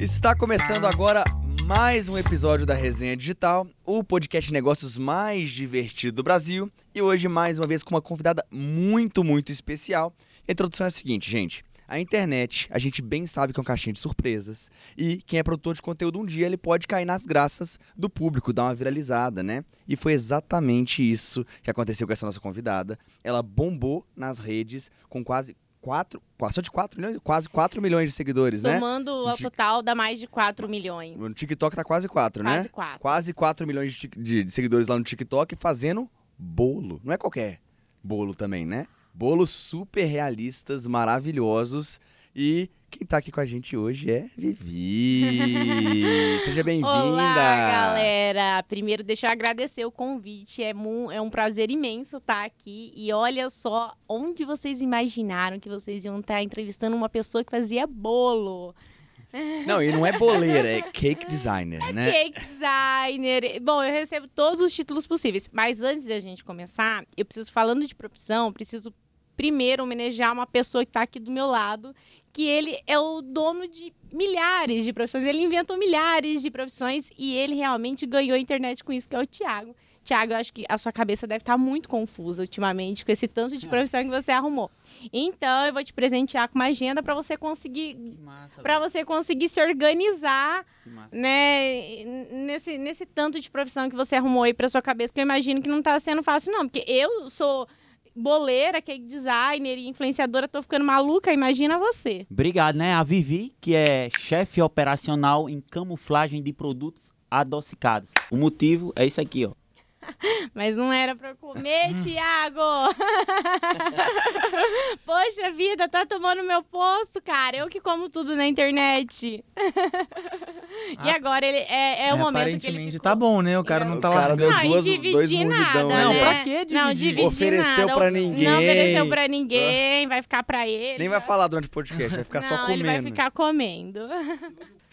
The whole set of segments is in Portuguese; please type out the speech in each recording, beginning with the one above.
Está começando agora mais um episódio da Resenha Digital, o podcast de negócios mais divertido do Brasil. E hoje, mais uma vez, com uma convidada muito, muito especial. A introdução é a seguinte, gente. A internet, a gente bem sabe que é um caixinha de surpresas. E quem é produtor de conteúdo um dia, ele pode cair nas graças do público, dar uma viralizada, né? E foi exatamente isso que aconteceu com essa nossa convidada. Ela bombou nas redes com quase 4, só de 4 milhões, quase 4 milhões de seguidores, né? Somando ao total dá mais de 4 milhões. No TikTok tá quase 4, né? Quase 4. Quase 4 milhões de, de, de seguidores lá no TikTok fazendo bolo. Não é qualquer bolo também, né? Bolos super realistas, maravilhosos. E quem tá aqui com a gente hoje é Vivi. Seja bem-vinda. Olá, galera. Primeiro, deixa eu agradecer o convite. É, é um prazer imenso estar aqui. E olha só onde vocês imaginaram que vocês iam estar entrevistando uma pessoa que fazia bolo. Não, e não é boleira, é cake designer, né? Cake designer. Bom, eu recebo todos os títulos possíveis. Mas antes da gente começar, eu preciso, falando de profissão, preciso primeiro homenagear uma pessoa que está aqui do meu lado, que ele é o dono de milhares de profissões. Ele inventou milhares de profissões e ele realmente ganhou a internet com isso, que é o Thiago. Tiago, eu acho que a sua cabeça deve estar muito confusa ultimamente com esse tanto de profissão que você arrumou. Então, eu vou te presentear com uma agenda para você conseguir para você conseguir se organizar né, nesse, nesse tanto de profissão que você arrumou aí pra sua cabeça, que eu imagino que não tá sendo fácil, não. Porque eu sou boleira, cake designer e influenciadora, tô ficando maluca, imagina você. Obrigado, né? A Vivi, que é chefe operacional em camuflagem de produtos adocicados. O motivo é isso aqui, ó. Mas não era pra eu comer, Tiago! Poxa vida, tá tomando meu posto, cara. Eu que como tudo na internet. e Ah. agora ele é, é o É, momento que ele aparentemente ficou... tá bom, né? O cara É. não O tá cara lá. deu Não, duas- e dois dividir mordidão, nada, né? Não, né? pra quê Não, dividir? dividir Ofereceu nada. pra ninguém. Não ofereceu pra ninguém, vai ficar pra ele. Nem vai falar durante o podcast, vai ficar não, só comendo. ele vai ficar comendo.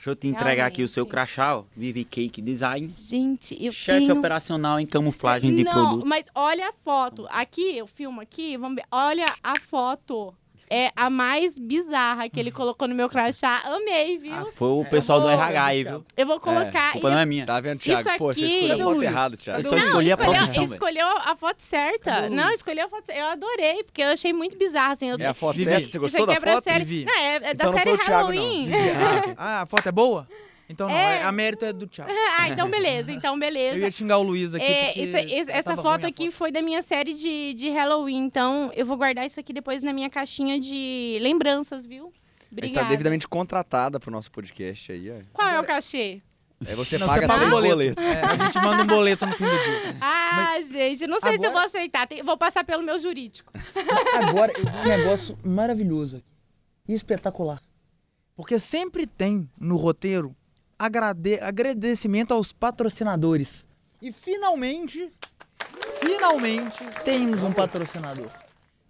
Deixa eu te entregar aqui o seu Realmente. crachá, ó. Vivi Cake Design. Gente, eu Chefe tenho... operacional em camuflagem de não, produtos. mas olha a foto. Aqui, eu filmo aqui, vamos ver. Olha a foto. É a mais bizarra que ele colocou no meu crachá. Amei, viu? Ah, foi o pessoal do vou- RH aí, viu? eu vou colocar. A culpa e não é minha. Tá vendo, Isso Thiago? Pô, você aqui- escolheu a foto errada, Thiago. Eu só não, escolhi a escolheu, profissão, velho. escolheu a foto certa. Não, escolheu a foto certa. Eu adorei, porque eu achei muito bizarro, assim. Eu- É a foto certa? Você gostou aqui da é foto? série... Não, é, é da Então não série foi o Thiago, não. Halloween. Ah, a foto é boa? Então não, É. é- a mérito é do Thiago. ah, então beleza, então beleza. Eu ia xingar o Luiz aqui É, isso- esse- essa tava foto aqui foi da minha série de, de Halloween, então eu vou guardar isso aqui depois na minha caixinha de lembranças, viu? Gente Obrigada. tá devidamente contratada pro nosso podcast aí, ó. Qual é o cachê? Aí você Não, paga você paga três o boleto. boletos. É, a gente manda um boleto no fim do dia. Ah, gente, não sei se eu agora- vou aceitar. Tem- vou passar pelo meu jurídico. Agora eu vi um negócio maravilhoso aqui. E espetacular. Porque sempre tem no roteiro agrade- agradecimento aos patrocinadores. E finalmente, finalmente, temos um patrocinador.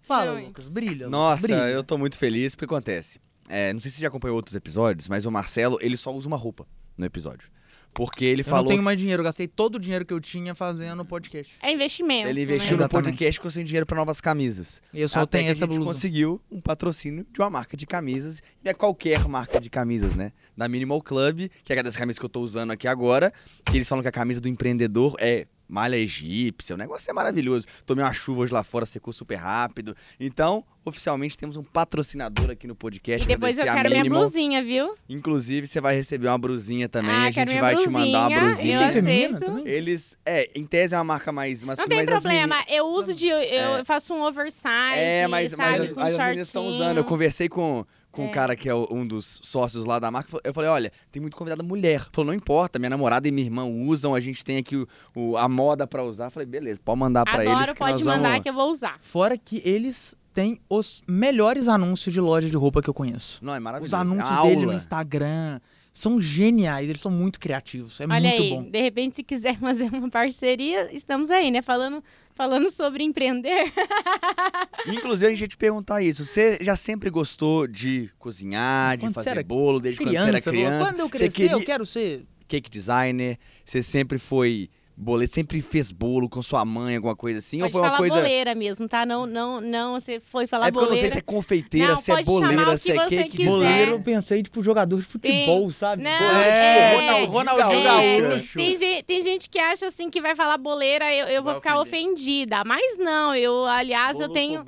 Fala. Lucas, brilha. Lucas, Nossa, brilha. eu tô muito feliz. O que acontece? É, não sei se você já acompanhou outros episódios, mas o Marcelo, ele só usa uma roupa no episódio. Porque ele Eu falou não tenho mais dinheiro, eu gastei todo o dinheiro que eu tinha fazendo podcast. É investimento. Ele né? investiu no Exatamente. podcast com sem dinheiro pra novas camisas. E eu só Até tenho que essa a gente blusa. conseguiu um patrocínio de uma marca de camisas. E é qualquer marca de camisas, né? Da Minimal Club, que é dessa camisa que eu tô usando aqui agora. Que eles falam que a camisa do empreendedor é malha egípcia. O negócio é maravilhoso. Tomei uma chuva hoje lá fora, secou super rápido. Então, oficialmente, temos um patrocinador aqui no podcast. E depois eu quero minha blusinha, viu? Inclusive, você vai receber uma brusinha também. ah, a quero gente minha vai blusinha. te mandar uma Eu brusinha. Tem feminina aceito. também? Eles, é, em tese é uma marca mais Não masculina, tem mas as meni- problema. Eu uso de. Eu É. faço um oversize. É, mas, sabe, mas, as- as meninas estão usando. Eu conversei com, com É. um cara que é o- um dos sócios lá da marca. Eu falei: olha, tem muito convidada mulher. Falou: não importa, minha namorada e minha irmã usam, a gente tem aqui o, o- a moda pra usar. Eu falei: beleza, pode mandar pra Adoro, eles que pode nós mandar vamos. que eu vou usar. Fora que eles têm os melhores anúncios de loja de roupa que eu conheço. Não, é Os maravilhoso. anúncios a dele no. Instagram são geniais, eles são muito criativos. É Olha muito aí, bom. de repente, se quiser fazer uma parceria, estamos aí, né? Falando, falando sobre empreender. Inclusive, a gente ia te perguntar isso. Você já sempre gostou de cozinhar, de Quando fazer bolo, desde quando Criança, você era criança? quando eu crescer, queria- eu quero ser. cake designer, você sempre foi boleiro, sempre fez bolo com sua mãe, alguma coisa assim? Pode ou foi uma falar coisa. boleira mesmo, tá? Não, não, não, você foi falar É porque eu não sei boleira. se é confeiteira, Não, se é boleira, o se que é cake. quiser. Boleiro, eu pensei, tipo, jogador de futebol, sabe? Não, Boleiro, é. tipo, Ronaldinho É, Gaúcho. tem, tem gente que acha assim que vai falar boleira, eu, eu vou Vai ficar ofender. ofendida. Mas não, eu, aliás, eu tenho.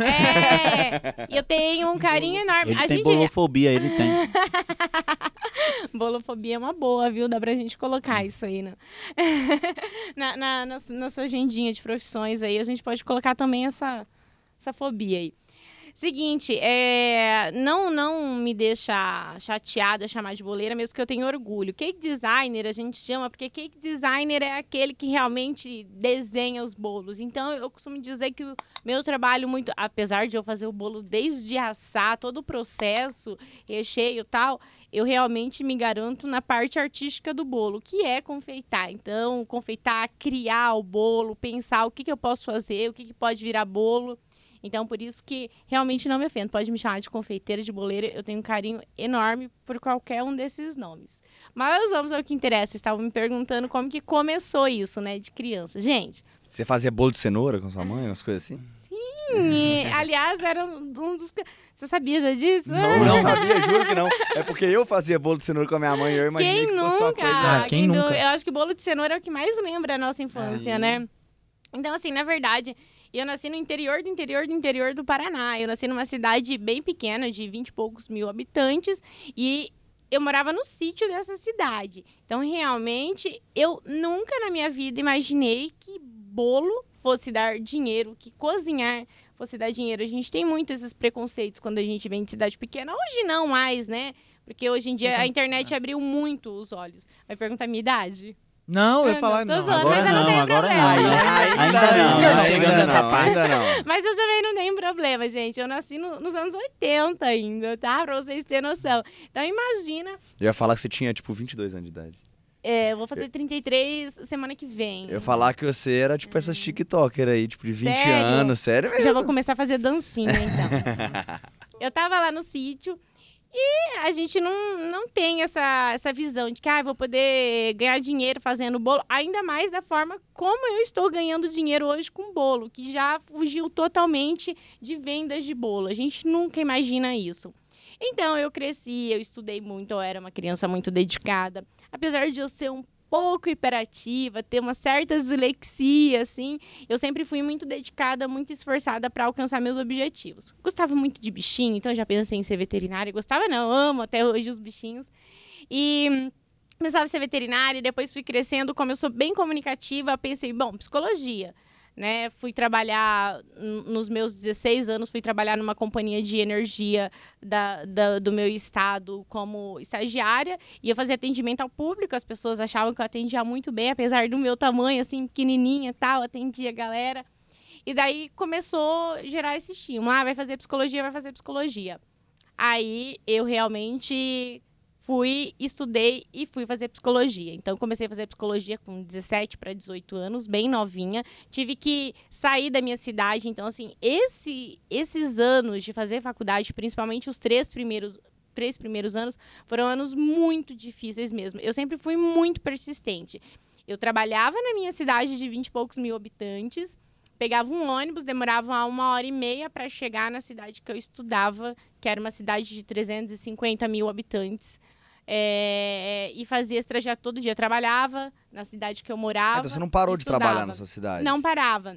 É, eu tenho um carinho enorme. Ele a tem gente. bolofobia, ele tem. Bolofobia é uma boa, viu? Dá pra gente colocar isso aí, né? na, na, na, na sua agendinha de profissões aí, a gente pode colocar também essa, essa fobia aí. Seguinte, é, não, não me deixa chateada chamar de boleira, mesmo que eu tenha orgulho. Cake designer a gente chama, porque cake designer é aquele que realmente desenha os bolos. Então eu costumo dizer que o meu trabalho muito, apesar de eu fazer o bolo desde assar, todo o processo, recheio e tal, eu realmente me garanto na parte artística do bolo, que é confeitar. Então, confeitar, criar o bolo, pensar o que, que eu posso fazer, o que, que pode virar bolo. Então, por isso que realmente não me ofendo. Pode me chamar de confeiteira, de boleira. Eu tenho um carinho enorme por qualquer um desses nomes. Mas vamos ao que interessa. Estavam me perguntando como que começou isso, né, de criança. Gente, Você fazia bolo de cenoura com sua mãe, umas coisas assim? E, aliás, era um dos... Você sabia já disso? Não, não sabia, juro que não. É porque eu fazia bolo de cenoura com a minha mãe e eu imaginei Quem que fosse uma nunca? coisa. Ah, quem nu- nunca? Eu acho que bolo de cenoura é o que mais lembra a nossa infância, Sim. né? Então, assim, na verdade, eu nasci no interior do interior do interior do Paraná. Eu nasci numa cidade bem pequena, de 20 e poucos mil habitantes, e eu morava no sítio dessa cidade. Então, realmente, eu nunca na minha vida imaginei que bolo fosse dar dinheiro, que cozinhar fosse dar dinheiro. A gente tem muito esses preconceitos quando a gente vem de cidade pequena. Hoje não mais, né? Porque hoje em dia a internet abriu muito os olhos. Vai perguntar a minha idade? Não, eu ia falar. não, zoando, agora mas eu não não, tenho agora problema. não. Ainda, Ainda não, ainda não, chegando nessa não, parte. Ainda não. Mas eu também não tenho problema, gente. Eu nasci no- nos anos 80 ainda, tá? Pra vocês terem noção. Então imagina, Eu ia falar que você tinha, tipo, 22 anos de idade. É, eu vou fazer 33 semana que vem. Eu falar que você era, tipo, essas TikToker aí, tipo, de 20 Sério? anos. Sério mesmo? Já vou começar a fazer dancinha, então. eu tava lá no sítio e a gente não, não tem essa, essa visão de que ah, vou poder ganhar dinheiro fazendo bolo, ainda mais da forma como eu estou ganhando dinheiro hoje com bolo, que já fugiu totalmente de vendas de bolo. A gente nunca imagina isso. Então eu cresci, eu estudei muito, eu era uma criança muito dedicada. Apesar de eu ser um pouco hiperativa, ter uma certa dislexia, assim, eu sempre fui muito dedicada, muito esforçada para alcançar meus objetivos. Gostava muito de bichinho, então já pensei em ser veterinária. Gostava não, amo até hoje os bichinhos. E pensava em ser veterinária, depois fui crescendo, como eu sou bem comunicativa, pensei, bom, psicologia. Né, fui trabalhar nos meus 16 anos, fui trabalhar numa companhia de energia da, da- do meu estado como estagiária e eu fazia atendimento ao público. As pessoas achavam que eu atendia muito bem, apesar do meu tamanho, assim, pequenininha tal, atendia a galera. E daí começou a gerar esse estímulo. Ah, vai fazer psicologia, vai fazer psicologia. Aí eu realmente fui, estudei e fui fazer psicologia. Então comecei a fazer psicologia com 17 para 18 anos, bem novinha. Tive que sair da minha cidade, então assim, esse esses anos de fazer faculdade, principalmente os três primeiros três primeiros anos, foram anos muito difíceis mesmo. Eu sempre fui muito persistente. Eu trabalhava na minha cidade de 20 e poucos mil habitantes, pegava um ônibus, demorava uma hora e meia para chegar na cidade que eu estudava, que era uma cidade de 350 mil habitantes. É, e fazia esse trajeto todo dia. Trabalhava na cidade que eu morava. então você não parou de trabalhar na sua cidade? Não parava.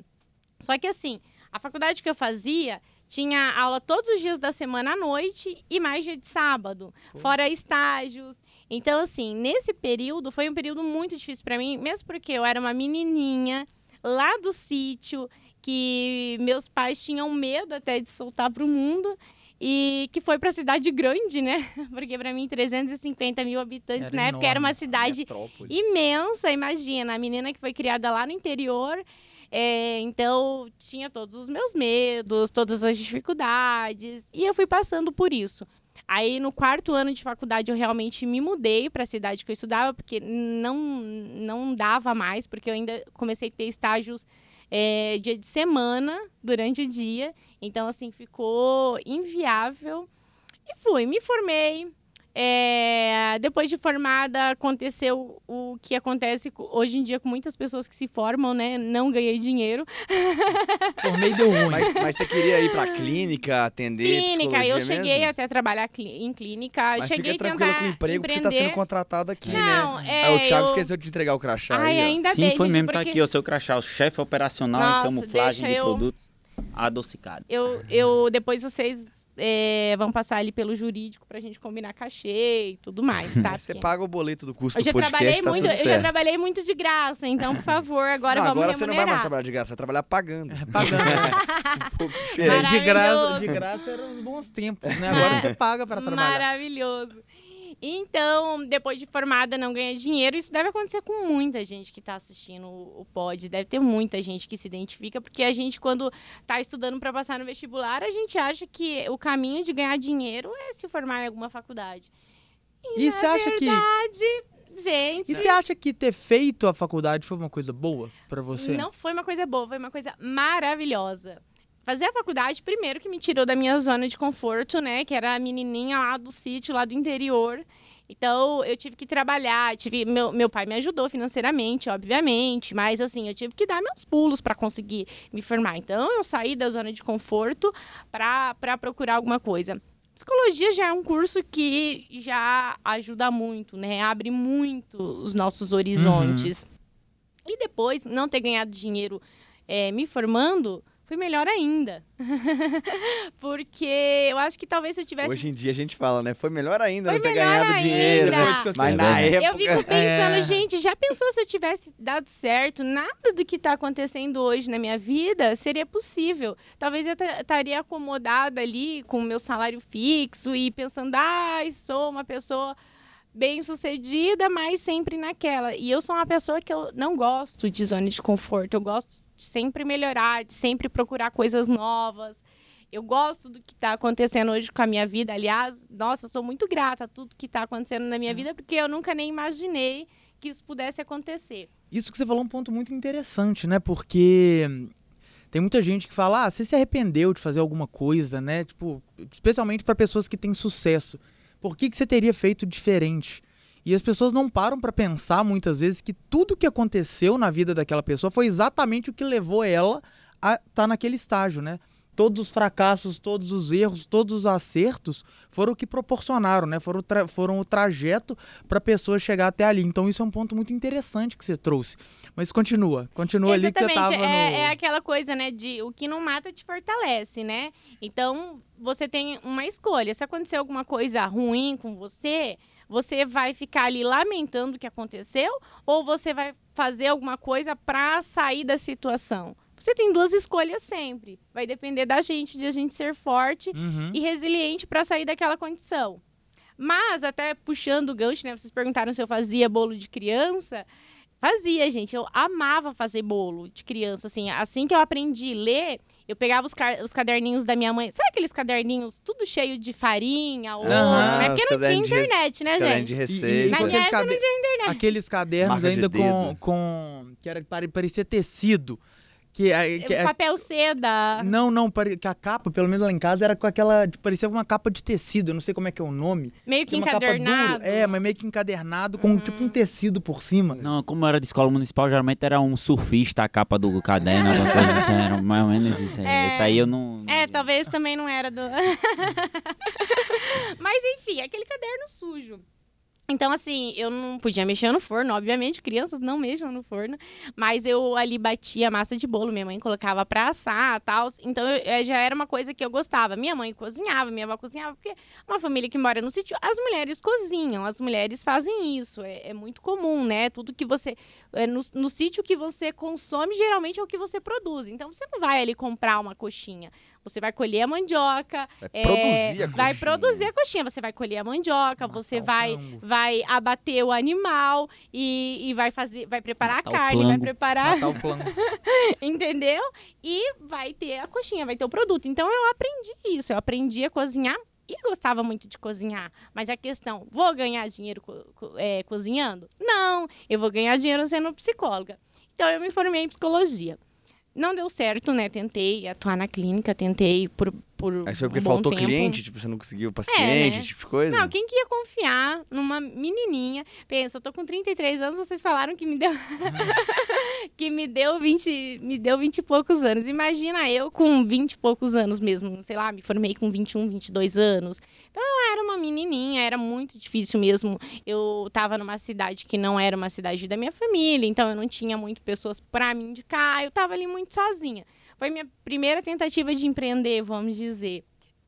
Só que assim, a faculdade que eu fazia tinha aula todos os dias da semana à noite e mais dia de sábado, fora estágios. Então, assim, nesse período foi um período muito difícil para mim, mesmo porque eu era uma menininha lá do sítio que meus pais tinham medo até de soltar para o mundo. E que foi para cidade grande, né? Porque para mim 350 mil habitantes Era na época era uma cidade Metrópole. imensa, imagina. A menina que foi criada lá no interior. é, então, tinha todos os meus medos, todas as dificuldades. E eu fui passando por isso. Aí, no quarto ano de faculdade, eu realmente me mudei para a cidade que eu estudava, porque não, não dava mais, porque eu ainda comecei a ter estágios é, dia de semana, durante o dia. Então, assim, ficou inviável. E fui, me formei. É, depois de formada, aconteceu o que acontece co- hoje em dia com muitas pessoas que se formam, né? Não ganhei dinheiro. Formei deu ruim. Mas, mas você queria ir pra clínica, atender clínica, eu cheguei mesmo? até a trabalhar em clínica. Mas cheguei fica tranquila com o emprego, porque você tá sendo empreender. contratado aqui, Não, né? é, Aí o Thiago eu- esqueceu de entregar o crachá Ai, aí, ainda Sim, bem, foi mesmo, tá porque aqui, o seu crachá, o chefe operacional Nossa, em camuflagem de eu- produtos adocicados. Eu, eu depois vocês é, vão passar ali pelo jurídico pra gente combinar cachê e tudo mais, tá? Você Porque paga o boleto do custo eu já do podcast, trabalhei tá muito, tudo eu já certo. trabalhei muito de graça, então por favor, agora não, vamos agora você não vai mais remunerar. trabalhar de graça, vai trabalhar pagando. Pagando. né? Um pouco É, diferente. de graça, de graça eram os bons tempos, né? Agora você paga pra trabalhar. Maravilhoso. Então, depois de formada, não ganha dinheiro. Isso deve acontecer com muita gente que está assistindo o pod. Deve ter muita gente que se identifica, porque a gente, quando está estudando para passar no vestibular, a gente acha que o caminho de ganhar dinheiro é se formar em alguma faculdade. E você acha que Verdade, gente. E você acha que ter feito a faculdade foi uma coisa boa pra você? Não foi uma coisa boa, foi uma coisa maravilhosa. Fazer a faculdade, primeiro, que me tirou da minha zona de conforto, né? Que era a menininha lá do sítio, lá do interior. Então, eu tive que trabalhar, tive meu, meu pai me ajudou financeiramente, obviamente, mas assim, eu tive que dar meus pulos para conseguir me formar. Então, eu saí da zona de conforto para procurar alguma coisa. Psicologia já é um curso que já ajuda muito, né? Abre muito os nossos horizontes. E depois, não ter ganhado dinheiro eh, me formando, foi melhor ainda. Porque eu acho que talvez se eu tivesse Hoje em dia a gente fala, né? Foi melhor ainda Foi não ter melhor ganhado ainda. dinheiro. Mas na É época. Eu fico pensando, É. gente, já pensou se eu tivesse dado certo? Nada do que está acontecendo hoje na minha vida seria possível. Talvez eu ta- estaria acomodada ali com o meu salário fixo e pensando, ai, sou uma pessoa bem sucedida, mas sempre naquela. E eu sou uma pessoa que eu não gosto de zona de conforto. Eu gosto de sempre melhorar, de sempre procurar coisas novas. Eu gosto do que está acontecendo hoje com a minha vida. Aliás, nossa, sou muito grata a tudo que está acontecendo na minha vida, porque eu nunca nem imaginei que isso pudesse acontecer. Isso que você falou é um ponto muito interessante, né? Porque tem muita gente que fala, ah, você se arrependeu de fazer alguma coisa, né? Tipo, especialmente para pessoas que têm sucesso. Por que, que você teria feito diferente? E as pessoas não param para pensar muitas vezes que tudo que aconteceu na vida daquela pessoa foi exatamente o que levou ela a estar tá naquele estágio, né? Todos os fracassos, todos os erros, todos os acertos foram o que proporcionaram, né? Foram, foram o trajeto para a pessoa chegar até ali. Então isso é um ponto muito interessante que você trouxe. Mas continua, continua ali que você Exatamente, tava no... é, é aquela coisa, né, de o que não mata te fortalece, né? Então, você tem uma escolha. Se acontecer alguma coisa ruim com você, você vai ficar ali lamentando o que aconteceu ou você vai fazer alguma coisa para sair da situação? Você tem duas escolhas sempre. Vai depender da gente, de a gente ser forte Uhum. e resiliente para sair daquela condição. Mas, até puxando o gancho, né? Vocês perguntaram se eu fazia bolo de criança. Fazia, gente. Eu amava fazer bolo de criança, assim. Assim que eu aprendi a ler, eu pegava os, ca- os caderninhos da minha mãe. Sabe aqueles caderninhos tudo cheio de farinha, ovo, Aham, né? Porque não tinha internet, né, gente? de E- e- receita. Na minha época não tinha internet. Aqueles cadernos Marca de ainda com, com. que era, pare- parecia tecido. Que, é- que é- Papel seda. Não, não, que a capa, pelo menos lá em casa, era com aquela. Parecia uma capa de tecido, eu não sei como é que é o nome. Meio que encadernado. É, mas meio que encadernado com tipo um tecido por cima. Não, como eu era de escola municipal, geralmente era um surfista a capa do caderno, alguma coisa assim, era mais ou menos isso aí. É. Isso aí eu não... É, talvez também não era do. Mas enfim, aquele caderno sujo. Então, assim, eu não podia mexer no forno, obviamente, crianças não mexam no forno, mas eu ali batia massa de bolo, minha mãe colocava pra assar tal. Então, eu- eh, já era uma coisa que eu gostava. Minha mãe cozinhava, minha avó cozinhava, porque uma família que mora no sítio, as mulheres cozinham, as mulheres fazem isso. É, é muito comum, né? Tudo que você. é, no, no sítio que você consome, geralmente é o que você produz. Então, você não vai ali comprar uma coxinha. Você vai colher a mandioca, Vai é, produzir a vai coxinha. produzir a coxinha. Você vai colher a mandioca, Matar você vai, vai abater o animal e, e vai fazer, vai preparar Matar a carne, vai preparar, Matar o flango. entendeu? E vai ter a coxinha, vai ter o produto. Então eu aprendi isso, eu aprendi a cozinhar e gostava muito de cozinhar. Mas a questão, vou ganhar dinheiro co- co- é, cozinhando? Não, eu vou ganhar dinheiro sendo psicóloga. Então eu me formei em psicologia. Não deu certo, né? Tentei atuar na clínica, tentei por, por Aí foi porque um faltou tempo. cliente, tipo, você não conseguiu paciente, né? esse tipo de coisa? Não, quem que ia confiar numa menininha? Pensa, eu tô com 33 anos, vocês falaram que me deu que me deu 20, me deu 20 e poucos anos. Imagina eu com 20 e poucos anos mesmo, sei lá, me formei com 21, 22 anos. Então eu era uma menininha, era muito difícil mesmo. Eu tava numa cidade que não era uma cidade da minha família, então eu não tinha muito pessoas para me indicar, eu tava ali muito sozinha. Foi minha primeira tentativa de empreender, vamos dizer.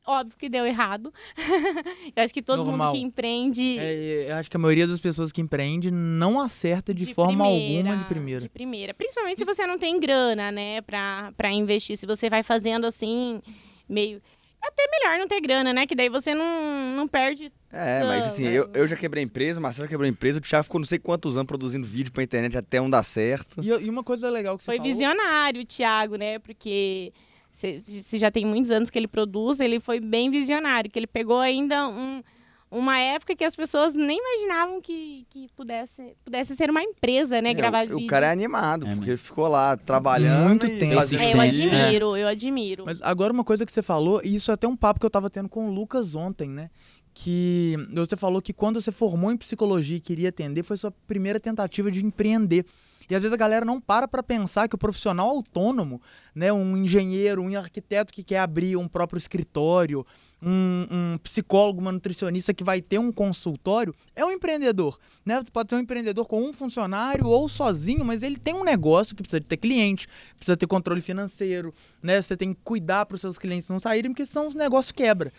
Óbvio que deu errado. eu acho que todo Normal. mundo que empreende É, eu acho que a maioria das pessoas que empreende não acerta de, forma alguma de primeira. De primeira. Principalmente se você não tem grana, né, pra, pra investir. Se você vai fazendo assim, meio. Até melhor não ter grana, né? Que daí você não, não perde. É, mas assim, eu, eu já quebrei empresa, o Marcelo já quebrou empresa, o Thiago ficou não sei quantos anos produzindo vídeo pra internet até um dar certo. E, e uma coisa legal que você Foi falou... visionário o Thiago, né? Porque se, se já tem muitos anos que ele produz, ele foi bem visionário. Que ele pegou ainda um, uma época que as pessoas nem imaginavam que, que pudesse, pudesse ser uma empresa, né? É, gravar o, vídeo. o cara é animado, É porque ficou lá trabalhando Muito e tempo. É, eu admiro, eu admiro. Mas agora uma coisa que você falou, e isso é até um papo que eu tava tendo com o Lucas ontem, né? Que você falou que quando você formou em psicologia e queria atender, foi sua primeira tentativa de empreender. E às vezes a galera não para para pensar que o profissional autônomo, né, um engenheiro, um arquiteto que quer abrir um próprio escritório, um, um psicólogo, uma nutricionista que vai ter um consultório, é um empreendedor. Né? Você pode ser um empreendedor com um funcionário ou sozinho, mas ele tem um negócio que precisa de ter cliente, precisa ter controle financeiro, né? Você tem que cuidar para os seus clientes não saírem, porque senão o negócio quebra.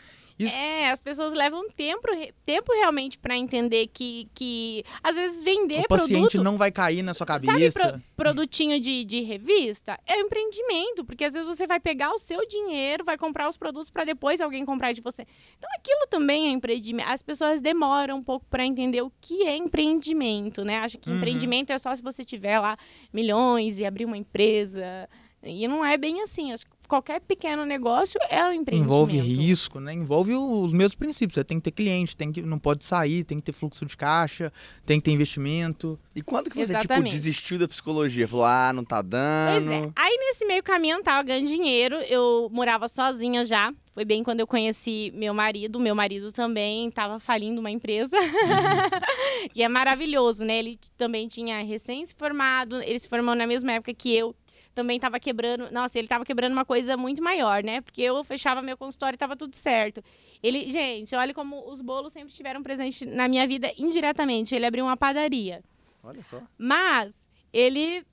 Isso- É, as pessoas levam tempo, tempo realmente pra entender que, que às vezes vender o paciente produto, não vai cair na sua sabe cabeça. pro- produtinho de, de revista? É um empreendimento, porque às vezes você vai pegar o seu dinheiro, vai comprar os produtos pra depois alguém comprar de você. Então aquilo também é empreendimento. As pessoas demoram um pouco pra entender o que é empreendimento, né? Acha que Uhum. empreendimento é só se você tiver lá milhões e abrir uma empresa. E não é bem assim. Acho que qualquer pequeno negócio é um empreendimento. Envolve risco, né? Envolve os mesmos princípios. Você tem que ter cliente, tem que, não pode sair, tem que ter fluxo de caixa, tem que ter investimento. E quando que você, tipo, Exatamente. desistiu da psicologia? Falou, ah, não tá Pois dando. é. Aí nesse meio caminho eu tava ganhando dinheiro, eu morava sozinha já. Foi bem quando eu conheci meu marido. Meu marido também tava falindo uma empresa. e é maravilhoso, né? Ele também tinha recém se formado, ele se formou na mesma época que eu. Também tava quebrando. Nossa, ele tava quebrando uma coisa muito maior, né? Porque eu fechava meu consultório e tava tudo certo. Ele, gente, olha como os bolos sempre estiveram presentes na minha vida indiretamente. Ele abriu uma padaria. Olha só. Mas ele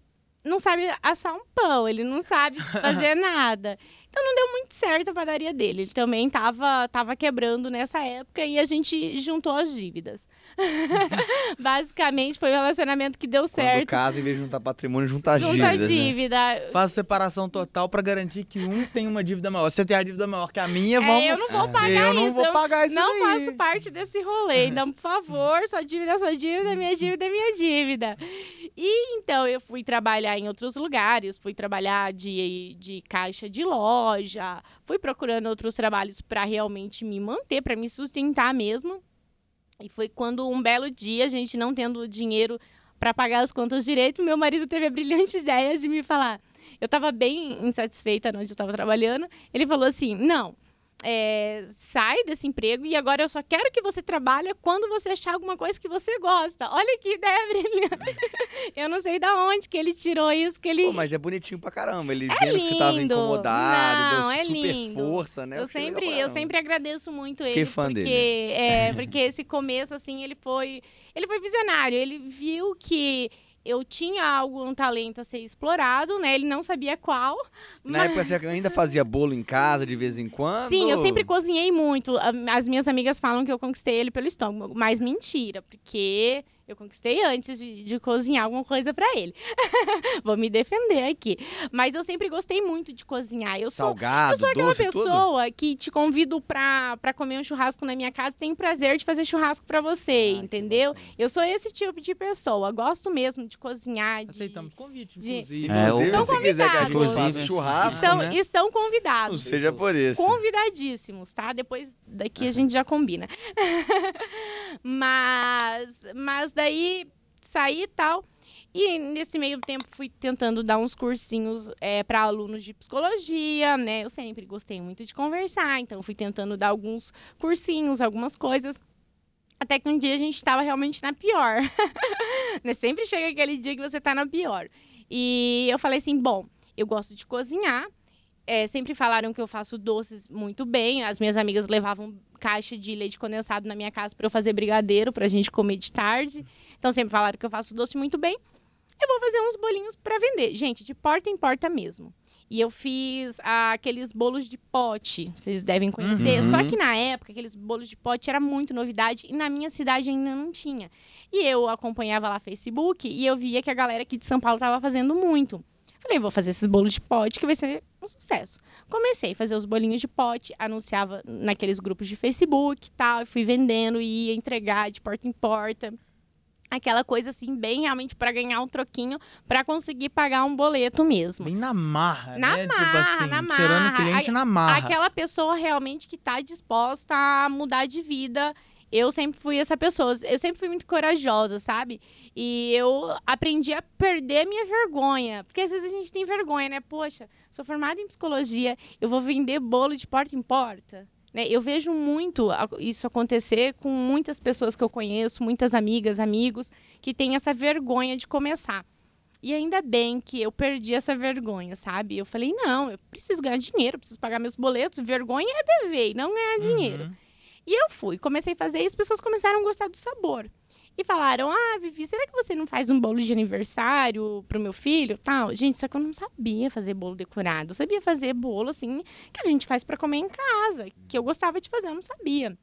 não sabe assar um pão, ele não sabe fazer nada. Então não deu muito certo a padaria dele. Ele também tava, tava quebrando nessa época e a gente juntou as dívidas. Basicamente foi o relacionamento que deu Quando certo. casa, em vez de juntar patrimônio, juntar Junta dívidas, a né? dívida. Faz separação total pra garantir que um tem uma dívida maior. Se você tem a dívida maior que a minha, vamos. É, eu não vou pagar eu não isso. vou eu pagar isso não daí. faço parte desse rolê. Então, por favor, sua dívida é sua dívida, minha dívida é minha dívida. E então eu fui trabalhar em outros lugares, fui trabalhar de, de caixa de loja, fui procurando outros trabalhos para realmente me manter, para me sustentar mesmo. E foi quando um belo dia, a gente não tendo dinheiro para pagar as contas direito, meu marido teve a brilhante ideia de me falar. Eu estava bem insatisfeita onde eu estava trabalhando. Ele falou assim: não, é, sai desse emprego e agora eu só quero que você trabalhe quando você achar alguma coisa que você gosta. Olha que ideia brilhante. eu não sei da onde que ele tirou isso, que ele... Pô, mas é bonitinho pra caramba. Ele É vendo que você tava lindo. incomodado, Não, deu é super lindo. força, né? eu legal sempre, eu sempre agradeço muito Fiquei ele, fã porque dele. é, porque esse começo assim, ele foi, ele foi visionário, ele viu que eu tinha algo, um talento a ser explorado, né? Ele não sabia qual. Na mas- época você ainda fazia bolo em casa de vez em quando? Sim, eu sempre cozinhei muito. As minhas amigas falam que eu conquistei ele pelo estômago, mas mentira, porque eu conquistei antes de, de cozinhar alguma coisa pra ele. Vou me defender aqui. Mas eu sempre gostei muito de cozinhar. Eu sou, Salgado, eu sou aquela doce, tudo? pessoa que te convido pra, pra comer um churrasco na minha casa, tenho prazer de fazer churrasco pra você, Ah, entendeu? Eu sou esse tipo de pessoa. Gosto mesmo de cozinhar. De... Aceitamos convite, de- inclusive. É, Inclusive, Estão se quiser que a gente convidados. faça churrasco, Estão, né? estão Não convidados. seja por isso. Convidadíssimos, tá? Depois daqui a gente já combina. mas, mas daí saí e tal. E nesse meio tempo fui tentando dar uns cursinhos é, para alunos de psicologia, né? Eu sempre gostei muito de conversar, então fui tentando dar alguns cursinhos, algumas coisas. Até que um dia a gente estava realmente na pior. né? Sempre chega aquele dia que você tá na pior. E eu falei assim: bom, eu gosto de cozinhar. É, sempre falaram que eu faço doces muito bem. As minhas amigas levavam caixa de leite condensado na minha casa para eu fazer brigadeiro para a gente comer de tarde. Então sempre falaram que eu faço doce muito bem. Eu vou fazer uns bolinhos para vender, gente, de porta em porta mesmo. E eu fiz ah, aqueles bolos de pote, vocês devem conhecer. Uhum. Só que na época, aqueles bolos de pote era muito novidade e na minha cidade ainda não tinha. E eu acompanhava lá Facebook e eu via que a galera aqui de São Paulo estava fazendo muito. Falei, vou fazer esses bolos de pote que vai ser um sucesso. Comecei a fazer os bolinhos de pote, anunciava naqueles grupos de Facebook e tal, e fui vendendo e ia entregar de porta em porta. Aquela coisa assim, bem realmente para ganhar um troquinho, para conseguir pagar um boleto mesmo. Bem na marra, Na né? marra, tipo assim, na tirando marra. o cliente A- na marra. Aquela pessoa realmente que tá disposta a mudar de vida. Eu sempre fui essa pessoa. Eu sempre fui muito corajosa, sabe? E eu aprendi a perder minha vergonha. Porque às vezes a gente tem vergonha, né? Poxa, sou formada em psicologia, eu vou vender bolo de porta em porta. Né? Eu vejo muito isso acontecer com muitas pessoas que eu conheço, muitas amigas, amigos, que têm essa vergonha de começar. E ainda bem que eu perdi essa vergonha, sabe? Eu falei, não, eu preciso ganhar dinheiro, preciso pagar meus boletos. Vergonha é dever não ganhar dinheiro. E eu fui, comecei a fazer e as pessoas começaram a gostar do sabor. E falaram, ah, Vivi, será que você não faz um bolo de aniversário pro meu filho? Tal. Gente, só que eu não sabia fazer bolo decorado. Eu sabia fazer bolo, assim, que a gente faz para comer em casa. Que eu gostava de fazer, eu não sabia.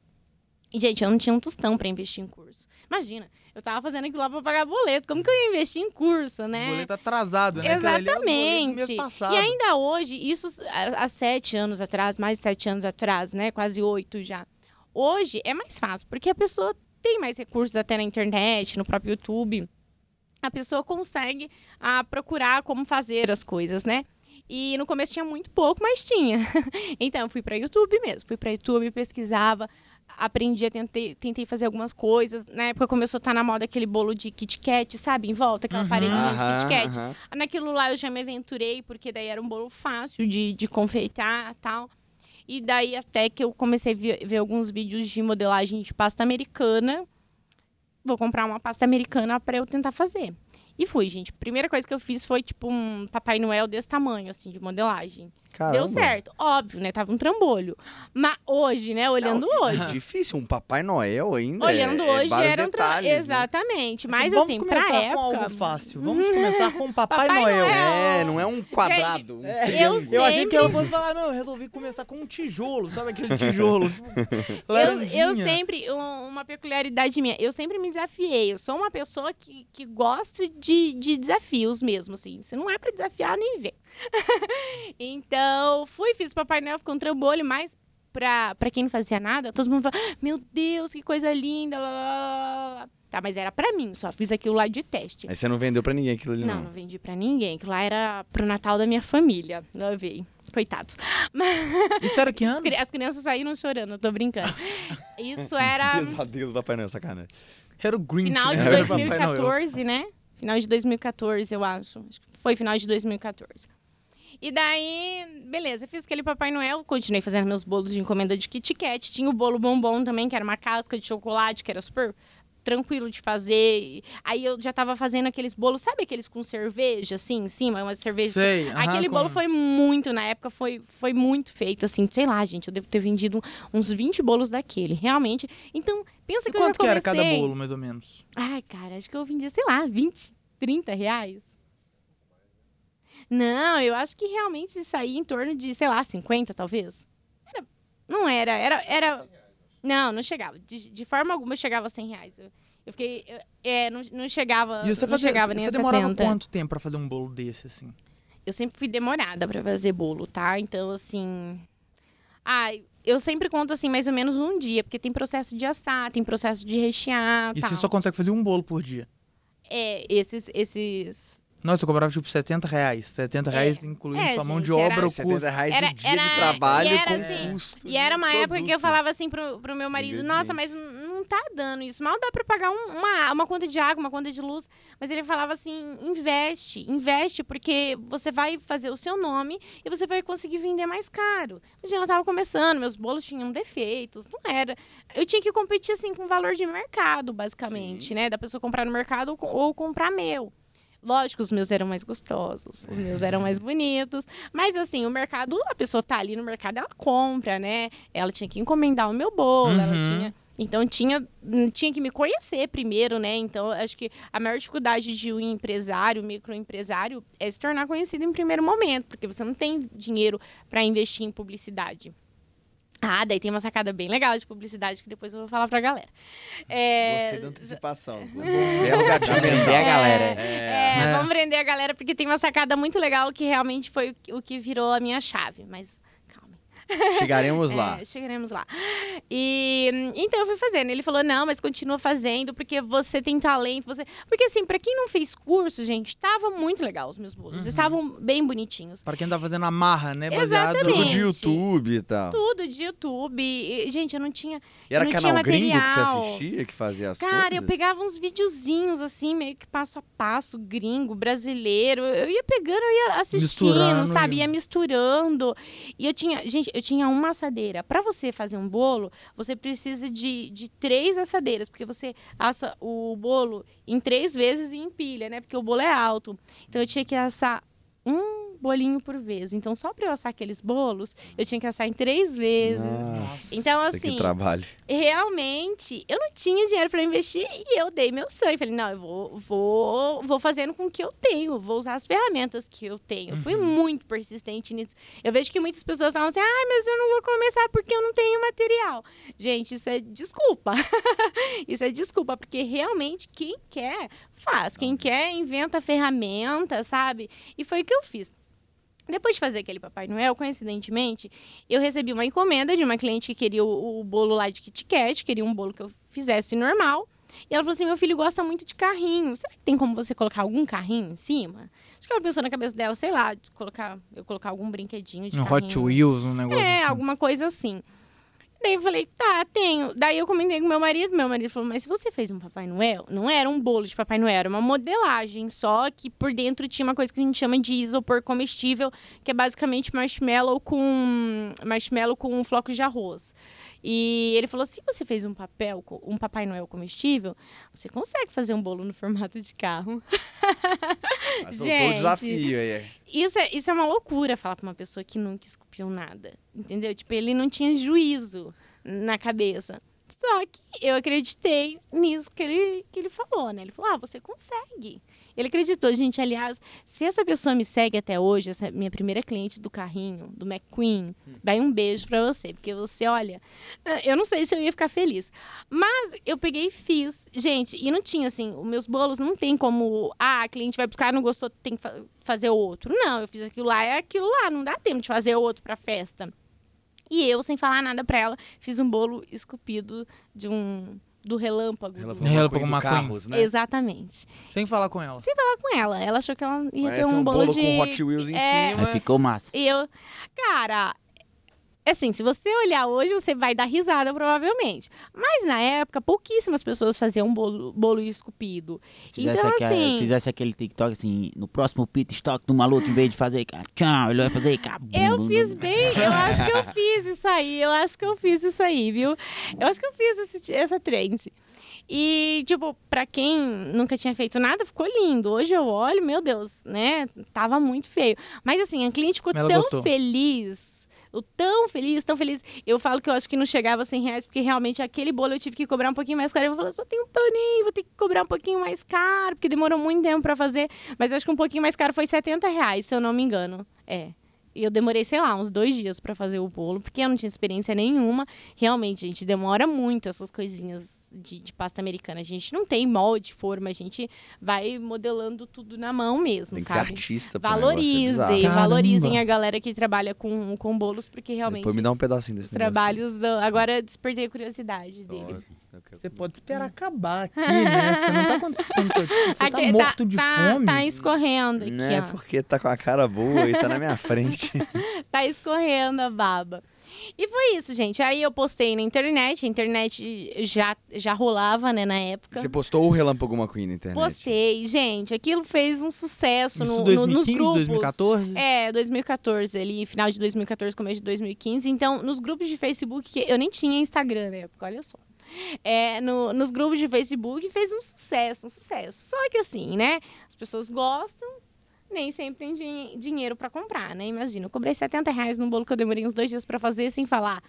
E, gente, eu não tinha um tostão para investir em curso. Imagina, eu tava fazendo aquilo lá pra pagar boleto. Como que eu ia investir em curso, né? Boleto atrasado, né? É Exatamente. passado. E ainda hoje, isso há há sete anos atrás, mais de sete anos atrás, né? Quase oito já. Hoje é mais fácil, porque a pessoa tem mais recursos até na internet, no próprio YouTube. A pessoa consegue ah, procurar como fazer as coisas, né? E no começo tinha muito pouco, mas tinha. então eu fui para YouTube mesmo, fui para YouTube, pesquisava, aprendi, tentei, tentei fazer algumas coisas. Na época começou a estar na moda aquele bolo de Kit Kat, sabe? Em volta, aquela Uhum. paredinha de Aham, Kit Kat. aham. Naquilo lá eu já me aventurei, porque daí era um bolo fácil de, de confeitar e tal. E daí até que eu comecei a ver, alguns vídeos de modelagem de pasta americana. Vou comprar uma pasta americana para eu tentar fazer. E fui, gente. Primeira coisa que eu fiz foi, tipo, um Papai Noel desse tamanho, assim, de modelagem. Caramba. Deu certo. Óbvio, né? Tava um trambolho. Mas hoje, né? Olhando hoje. É difícil, um Papai Noel ainda. Olhando é, é hoje era um tra... detalhes, né? Exatamente. Mas Vamos assim, começar pra com época. algo fácil. Vamos começar com o Papai, Papai Noel. Noel. É, não é um quadrado. um eu. Eu achei que ela fosse falar, não, eu resolvi começar com um tijolo, sabe aquele tijolo? Eu, eu sempre, um- uma peculiaridade minha, eu sempre me desafiei. Eu sou uma pessoa que, que gosta de, de desafios mesmo, assim. Se não é pra desafiar, nem vem. então, fui, fiz o Papai Noel, ficou um trambolho, mas pra, pra quem não fazia nada, todo mundo fala, meu Deus, que coisa linda, lá, lá, lá, lá." Tá, mas era pra mim, só fiz aquilo lá de teste. Aí você não vendeu pra ninguém aquilo ali, Não, não. não vendi pra ninguém. Aquilo lá era pro Natal da minha família. Não veio. Coitados. Isso era que As, ano? as crianças saíram chorando, eu tô brincando. Isso era Pesadelo do Papai Noel, sacanagem. Era o Grinch. final de né? Noel. 2014, né? Final de 2014, eu acho. Acho que foi final de 2014. E daí, beleza, fiz aquele Papai Noel, continuei fazendo meus bolos de encomenda de Kit Kat. Tinha o bolo bombom também, que era uma casca de chocolate, que era super tranquilo de fazer. Aí eu já tava fazendo aqueles bolos, sabe aqueles com cerveja, assim, em cima? Uma cerveja Sei, aham, Aquele bolo com- foi muito, na época, foi, foi muito feito, assim, sei lá, gente, eu devo ter vendido uns 20 bolos daquele, realmente. Então, pensa E que eu já quanto que era comecei... cada bolo, mais ou menos? Ai, cara, acho que eu vendia, sei lá, 20, 30 reais. Não, eu acho que realmente saía em torno de, sei lá, 50, talvez. Era- não era, era, era... Não, não chegava. De, de forma alguma eu chegava a 100 reais. Eu, eu fiquei... eu- é, não, não chegava, E você, não fazia, chegava nem você demorava 70. quanto tempo pra fazer um bolo desse, assim? Eu sempre fui demorada pra fazer bolo, tá? Então, assim. Ai, eu sempre conto assim, mais ou menos um dia, porque tem processo de assar, tem processo de rechear. E tal. você só consegue fazer um bolo por dia? É, esses. esses... Nossa, eu cobrava tipo 70 reais. 70 reais incluindo É, sua mão de gente, era- obra, o 70 custo. reais Era- o dia era- de trabalho e era com assim, custo. E era uma de época que eu produto. falava assim pro, pro meu marido, nossa, mas não tá dando isso. Mal dá pra pagar um- uma, uma conta de água, uma conta de luz. Mas ele falava assim: investe, investe, porque você vai fazer o seu nome e você vai conseguir vender mais caro. Imagina, eu tava começando, meus bolos tinham defeitos, não era. Eu tinha que competir assim com o valor de mercado, basicamente, né? Da pessoa comprar no mercado ou, ou comprar meu. Lógico, os meus eram mais gostosos, os meus eram mais bonitos. Mas assim, o mercado, a pessoa tá ali no mercado, ela compra, né? Ela tinha que encomendar o meu bolo, ela Uhum. tinha. Então tinha, tinha que me conhecer primeiro, né? Então, acho que a maior dificuldade de um empresário, um microempresário, é se tornar conhecido em primeiro momento, porque você não tem dinheiro para investir em publicidade. Ah, daí tem uma sacada bem legal de publicidade que depois eu vou falar pra galera. É, Gostei da antecipação. Gatinho Vender a galera. É, É. vamos prender a galera, porque tem uma sacada muito legal que realmente foi o que- virou a minha chave. Mas. Chegaremos lá. É, chegaremos lá. E então eu fui fazendo. Ele falou: não, mas continua fazendo, porque você tem talento. Você... Porque, assim, pra quem não fez curso, gente, tava muito legal os meus bolos. Uhum. Estavam bem bonitinhos. Para quem tá fazendo a marra, né? Baseado Exatamente. Tudo de YouTube e tal. Tudo de YouTube. E, gente, eu não tinha. E era canal tinha gringo que você assistia, que fazia as Cara, coisas? eu pegava uns videozinhos assim, meio que passo a passo, gringo, brasileiro. Eu ia pegando, eu ia assistindo, Misturando, sabe? ia- Ia misturando. E eu tinha, gente, eu tinha uma assadeira. Pra você fazer um bolo, você precisa de, de três assadeiras, porque você assa o bolo em três vezes e empilha, né? Porque o bolo é alto. Então eu tinha que assar um bolinho por vez. Então, só pra eu assar aqueles bolos, eu tinha que assar em três vezes. Nossa, Então, que assim, trabalho. realmente, eu não tinha dinheiro para investir e eu dei meu sangue. Falei, não, eu vou, vou, vou fazendo com o que eu tenho, vou usar as ferramentas que eu tenho. Eu Fui muito persistente nisso. Eu vejo que muitas pessoas falam assim, ai, mas eu não vou começar porque eu não tenho material. Gente, isso é desculpa. isso é desculpa, porque realmente quem quer, faz. Quem quer, inventa ferramenta, sabe? E foi o que eu fiz. Depois de fazer aquele Papai Noel, coincidentemente, eu recebi uma encomenda de uma cliente que queria o, o bolo lá de Kit Kat, queria um bolo que eu fizesse normal. E ela falou assim: meu filho gosta muito de carrinho. Será que tem como você colocar algum carrinho em cima? Acho que ela pensou na cabeça dela, sei lá, colocar, eu colocar algum brinquedinho de Um carrinho. Hot Wheels, um negócio É, assim. alguma coisa assim. Daí eu falei, tá, tenho. Daí eu comentei com meu marido, meu marido falou, mas se você fez um Papai Noel, não era um bolo de Papai Noel, era uma modelagem, só que por dentro tinha uma coisa que a gente chama de isopor comestível, que é basicamente marshmallow com marshmallow com flocos de arroz. E ele falou, se você fez um papel, um Papai Noel comestível, você consegue fazer um bolo no formato de carro. Mas soltou o gente, desafio aí. Isso é, isso é uma loucura falar pra uma pessoa que nunca esculpiu nada. Entendeu? Tipo, ele não tinha juízo na cabeça. Só que eu acreditei nisso que ele, que ele falou, né? Ele falou: ah, você consegue. Ele acreditou. Gente, aliás, se essa pessoa me segue até hoje, essa minha primeira cliente do carrinho, do McQueen, vai um beijo pra você. Porque você, olha, eu não sei se eu ia ficar feliz. Mas eu peguei e fiz. Gente, e não tinha assim, os meus bolos não tem como. Ah, a cliente vai buscar, não gostou, tem que fa- fazer outro. Não, eu fiz aquilo lá, é aquilo lá. Não dá tempo de fazer outro pra festa. E eu, sem falar nada pra ela, fiz um bolo esculpido de um. do relâmpago. do- Relâmpago Relâmpago McQueen do. Carros, né? Exatamente. Sem falar com ela. Falar com ela. Ela achou que ela ia Parece ter um, um bolo, bolo de. com Hot Wheels em É, cima. Aí ficou massa. E eu, cara, assim, se você olhar hoje, você vai dar risada, provavelmente. Mas na época, pouquíssimas pessoas faziam bolo, bolo esculpido. Fizesse, então, aque- assim, fizesse aquele TikTok assim, no próximo pit stock do maluco, em vez de fazer cara, tchau, ele vai fazer cara. eu fiz bem, eu acho que eu fiz isso aí, eu acho que eu fiz isso aí, viu? Eu acho que eu fiz esse- essa trend. E, tipo, pra quem nunca tinha feito nada, ficou lindo. Hoje eu olho, meu Deus, né? Tava muito feio. Mas, assim, a cliente ficou Ela tão gostou. feliz. O Tão feliz, tão feliz. Eu falo que eu acho que não chegava a 100 reais, porque realmente aquele bolo eu tive que cobrar um pouquinho mais caro. Eu vou falar, só tenho um paninho, vou ter que cobrar um pouquinho mais caro, porque demorou muito tempo pra fazer. Mas eu acho que um pouquinho mais caro foi 70 reais, se eu não me engano. É. E eu demorei, sei lá, uns dois dias pra fazer o bolo, porque eu não tinha experiência nenhuma. Realmente, gente, demora muito essas coisinhas de, de pasta americana. A gente não tem molde, forma, a gente vai modelando tudo na mão mesmo, Tem que ser sabe? artista pro negócio, é Valorizem, valorizem a galera que trabalha com, com bolos, porque realmente Depois me dá um pedacinho desse negócio. trabalhos. do- Agora eu despertei a curiosidade dele. Ó, Você pode esperar acabar aqui, né? Você não tá contando você tá Aqui, morto de tá, fome. Tá escorrendo aqui, Não é ó. porque tá com a cara boa e tá na minha frente. Tá escorrendo a baba. E foi isso, gente. Aí eu postei na internet, a internet já, já rolava, né, na época. Você postou o Relâmpago McQueen na internet? Postei, gente. Aquilo fez um sucesso Isso no, no- 2015, nos grupos. 2014? É, 2014, ali, final de 2014, começo de 2015. Então, nos grupos de Facebook, que eu nem tinha Instagram na época, olha só. É, no- nos grupos de Facebook fez um sucesso, um sucesso. Só que assim, né? As pessoas gostam, nem sempre tem din- dinheiro para comprar, né? Imagina, eu cobrei 70 reais num bolo que eu demorei uns dois dias para fazer, sem falar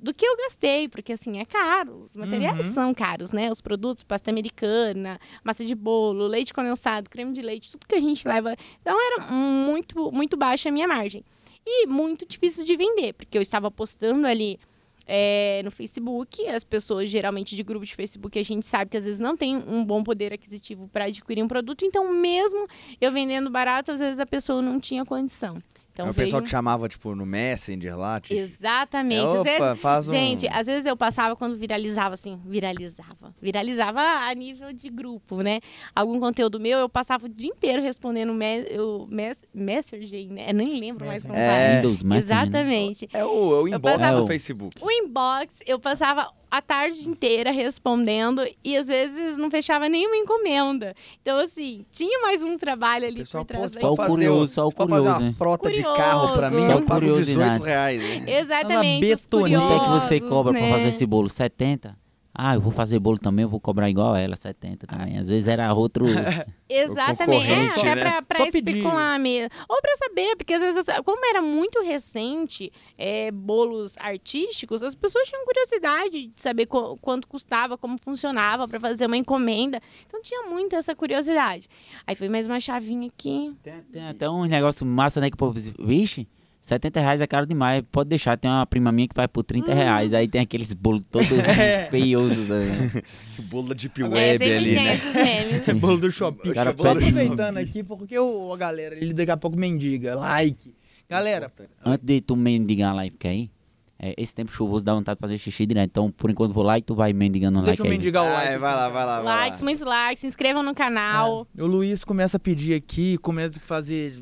do que eu gastei, porque assim, é caro. Os materiais Uhum. são caros, né? Os produtos, pasta americana, massa de bolo, leite condensado, creme de leite, tudo que a gente leva. Então era muito, muito baixa a minha margem. E muito difícil de vender, porque eu estava postando ali é, no Facebook. As pessoas, geralmente de grupo de Facebook, a gente sabe que às vezes não tem um bom poder aquisitivo para adquirir um produto. Então, mesmo eu vendendo barato, às vezes a pessoa não tinha condição. Então, Aí o veio... pessoal te chamava, tipo, no Messenger lá. Te... Exatamente. É, Às vezes- opa, faz um... Gente, às vezes eu passava quando viralizava, assim, viralizava. Viralizava a nível de grupo, né? Algum conteúdo meu, eu passava o dia inteiro respondendo me o mes Messenger, né? Eu nem lembro mais como É. fala. Windows Messenger, né? Exatamente. É o, é o inbox passava- do Facebook. O inbox, eu passava a tarde inteira respondendo e às vezes não fechava nenhuma encomenda. Então, assim, tinha mais um trabalho ali Pessoal, por trás pô, Só o fazer curioso, só o for fazer curioso, uma né? frota de Curioso. carro pra mim, Só eu pago curiosidade. 18 reais. né? Exatamente. betoneira. Quanto é que você cobra né? pra fazer esse bolo? 70? Ah, eu vou fazer bolo também, eu vou cobrar igual ela, 70 também. Às vezes era outro. Exatamente. É, até né? pra, pra Só pedir. especular mesmo. Ou pra saber, porque às vezes, como era muito recente, é, bolos artísticos, as pessoas tinham curiosidade de saber qu- quanto custava, como funcionava pra fazer uma encomenda. Então tinha muito essa curiosidade. Aí foi mais uma chavinha aqui. Tem, tem até um negócio massa, né? Que o povo diz, vixe, 70 reais é caro demais. Pode deixar, tem uma prima minha que vai por 30 reais. Aí tem aqueles bolos todos feiosos. Né? Bolo da Deep é, Web sempre ali, né? esses. Bolo do shopping. Cara, aproveitando aqui, porque o, a galera, ele daqui a pouco mendiga. Like. Galera, Antes de tu mendigar like aí, é, esse tempo chuvoso dá vontade de fazer xixi direto. Então, por enquanto, vou lá e tu vai mendigando um deixa like eu aí. mendigar o Ah, like. é, vai lá, vai lá. vai lá. likes, muitos likes, se inscrevam no canal. É. O Luiz começa a pedir aqui, começa a fazer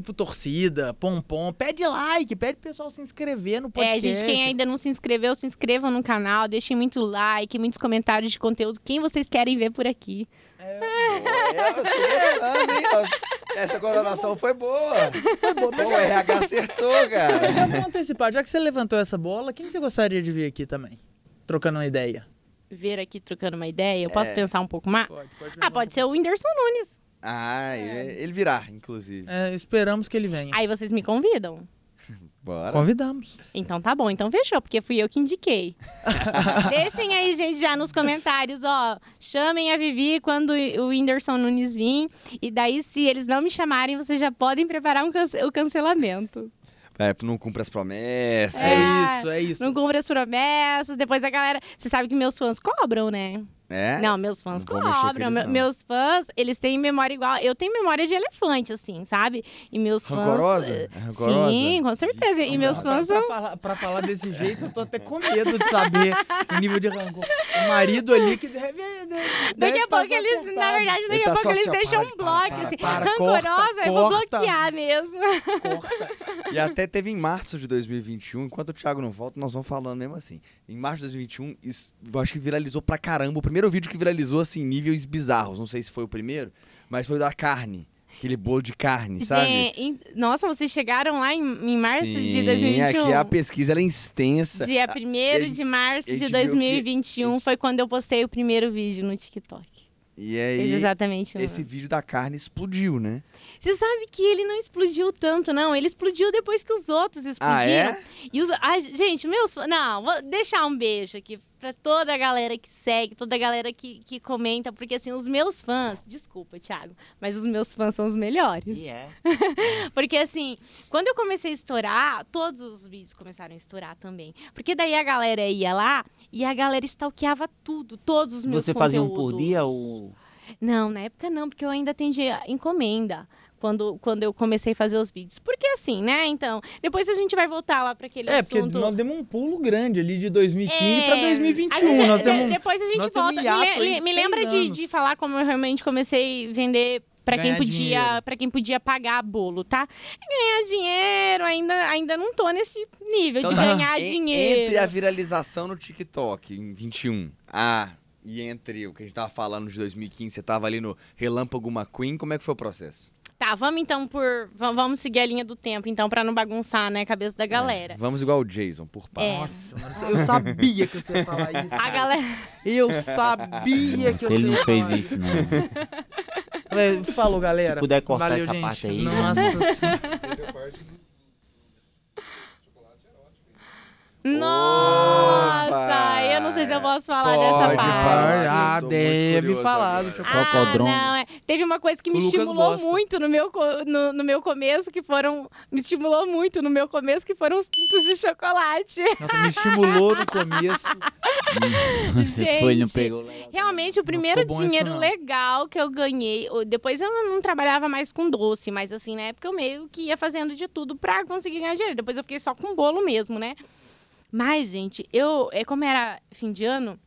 tipo torcida, pompom. Pede like, pede pro pessoal se inscrever no É, podcast. gente, quem ainda não se inscreveu, se inscrevam no canal, deixem muito like, muitos comentários de conteúdo, quem vocês querem ver por aqui. É, eu tô gostando, hein? Nossa, Essa coronação foi boa. Foi bom, Pô, o RH acertou, cara. Já vou antecipar, já que você levantou essa bola, quem que você gostaria de ver aqui também? Trocando uma ideia. Ver aqui trocando uma ideia, eu posso É. pensar um pouco mais? Pode, pode. Ah, pode ser o Whindersson Nunes. Ah, ele, ele virá, inclusive. É, esperamos que ele venha. Aí vocês me convidam. Bora. Convidamos. Então tá bom, então fechou, porque fui eu que indiquei. Deixem aí, gente, já nos comentários, ó. Chamem a Vivi quando o Whindersson Nunes vir. E daí, se eles não me chamarem, vocês já podem preparar um cance- o cancelamento. É, não cumpre as promessas. É, É. isso, é isso. Não cumpre as promessas, depois a galera. Você sabe que meus fãs cobram, né? É? Não, meus fãs Não cobram. eles, meus fãs, eles têm memória igual. Eu tenho memória de elefante, assim, sabe? E meus fãs. Rancorosa? eh, É rancorosa? Sim, com certeza. E meus Pra- fãs pra, são. falar, pra falar desse jeito, eu tô até com medo de saber o nível de rancor. O marido ali que deve. deve Daqui a tá pouco só eles, na verdade, daqui a tá pouco eles assim, ó, deixam para, um bloco, para, assim. para, rancorosa, eu vou corta. bloquear mesmo. Corta. E até teve em março de 2021, enquanto o Thiago não volta, nós vamos falando mesmo assim. Em março de 2021, isso, eu acho que viralizou pra caramba. O primeiro vídeo que viralizou, assim, níveis bizarros. Não sei se foi o primeiro, mas foi da carne. Aquele bolo de carne, sabe? Gente, nossa, vocês chegaram lá em, em março de Sim, 2021? aqui a pesquisa é extensa. Dia 1 ele- de março de viu que- 2021 foi quando eu postei o primeiro vídeo no TikTok. E Fez aí, exatamente um esse vídeo da carne explodiu, né? Você sabe que ele não explodiu tanto, não. Ele explodiu depois que os outros explodiram. Ah, é? E os... Ai, gente, meus. Não, vou deixar um beijo aqui pra toda a galera que segue, toda a galera que, que comenta, porque assim, os meus fãs... Desculpa, Thiago, mas os meus fãs são os melhores. É. Porque assim, quando eu comecei a estourar, todos os vídeos começaram a estourar também. Porque daí a galera ia lá e a galera stalkeava tudo, todos os meus Você fazia um conteúdos. por dia ou. Não, na época não, porque eu ainda atendia encomenda. Quando, quando eu comecei a fazer os vídeos. Porque assim, né? Então, depois a gente vai voltar lá para aquele É, porque assunto. nós demos um pulo grande ali de 2015 É, pra 2021. a gente- nós de- temos depois a gente volta. um Me, me lembra de, de falar como eu realmente comecei a vender para quem podia, para quem podia pagar bolo, tá? Ganhar dinheiro, ainda ainda não tô nesse nível Então de tá. ganhar dinheiro. Entre a viralização no TikTok em 21, ah, e entre o que a gente tava falando de 2015, você tava ali no Relâmpago McQueen, como é que foi o processo? Tá, vamos então por va- vamos seguir a linha do tempo, então para não bagunçar, né, a cabeça da galera. É, vamos igual o Jason, por partes. É. Nossa, mano, eu sabia que você ia falar isso. A galera Eu sabia que Se eu ele não fez isso, não. É, Falou, galera. Se puder cortar Valeu, essa gente. parte aí, Nossa né? senhora. Nossa, sei se eu posso falar Pode dessa falar. parte. Ah, deve falar do chocolate. Ah, Cocodrome. não, é. Teve uma coisa que me Lucas estimulou gosta. muito no meu, no, no meu começo, que foram. Me estimulou muito no meu começo, que foram os pintos de chocolate. Nossa, me estimulou no começo. Você foi e não Gente, pegou. Realmente, o primeiro isso, dinheiro não. legal que eu ganhei. Depois eu não, não trabalhava mais com doce, mas assim, na época eu meio que ia fazendo de tudo pra conseguir ganhar dinheiro. Depois eu fiquei só com bolo mesmo, né? Mas, gente, eu, é como era fim de ano,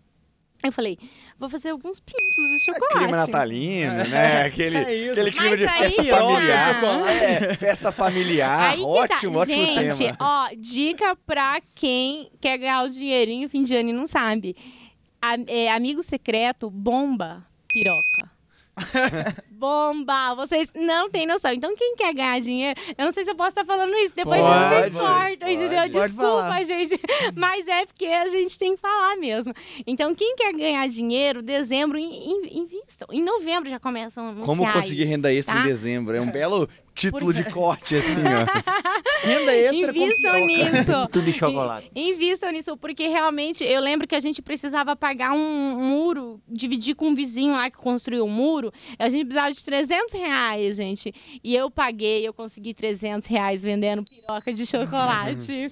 eu falei, vou fazer alguns pintos de chocolate. Clima natalino, né? Aquele, É aquele clima de Mas aí- festa Piroca, familiar. chocolate. É, festa familiar. Aí que ótimo, tá. ótimo Gente, tema. ó, dica pra quem quer ganhar o dinheirinho fim de ano e não sabe. A- é, amigo secreto, bomba, piroca. bomba! Vocês não têm noção. Então, quem quer ganhar dinheiro, eu não sei se eu posso estar falando isso. Depois Pode, vocês cortam, entendeu? pode. Desculpa, falar. gente. Mas é porque a gente tem que falar mesmo. Então, quem quer ganhar dinheiro, dezembro, in- in- invistam. Em novembro já começam a anunciar. Como conseguir renda extra tá? em dezembro? É um belo título de corte, assim, ó. Renda extra com Invistam piroca. nisso. Tudo de chocolate. Invistam nisso, porque realmente eu lembro que a gente precisava pagar um muro, dividir com um vizinho lá que construiu um muro. A gente precisava de 300 reais, gente. E eu paguei, eu consegui 300 reais vendendo piroca de chocolate.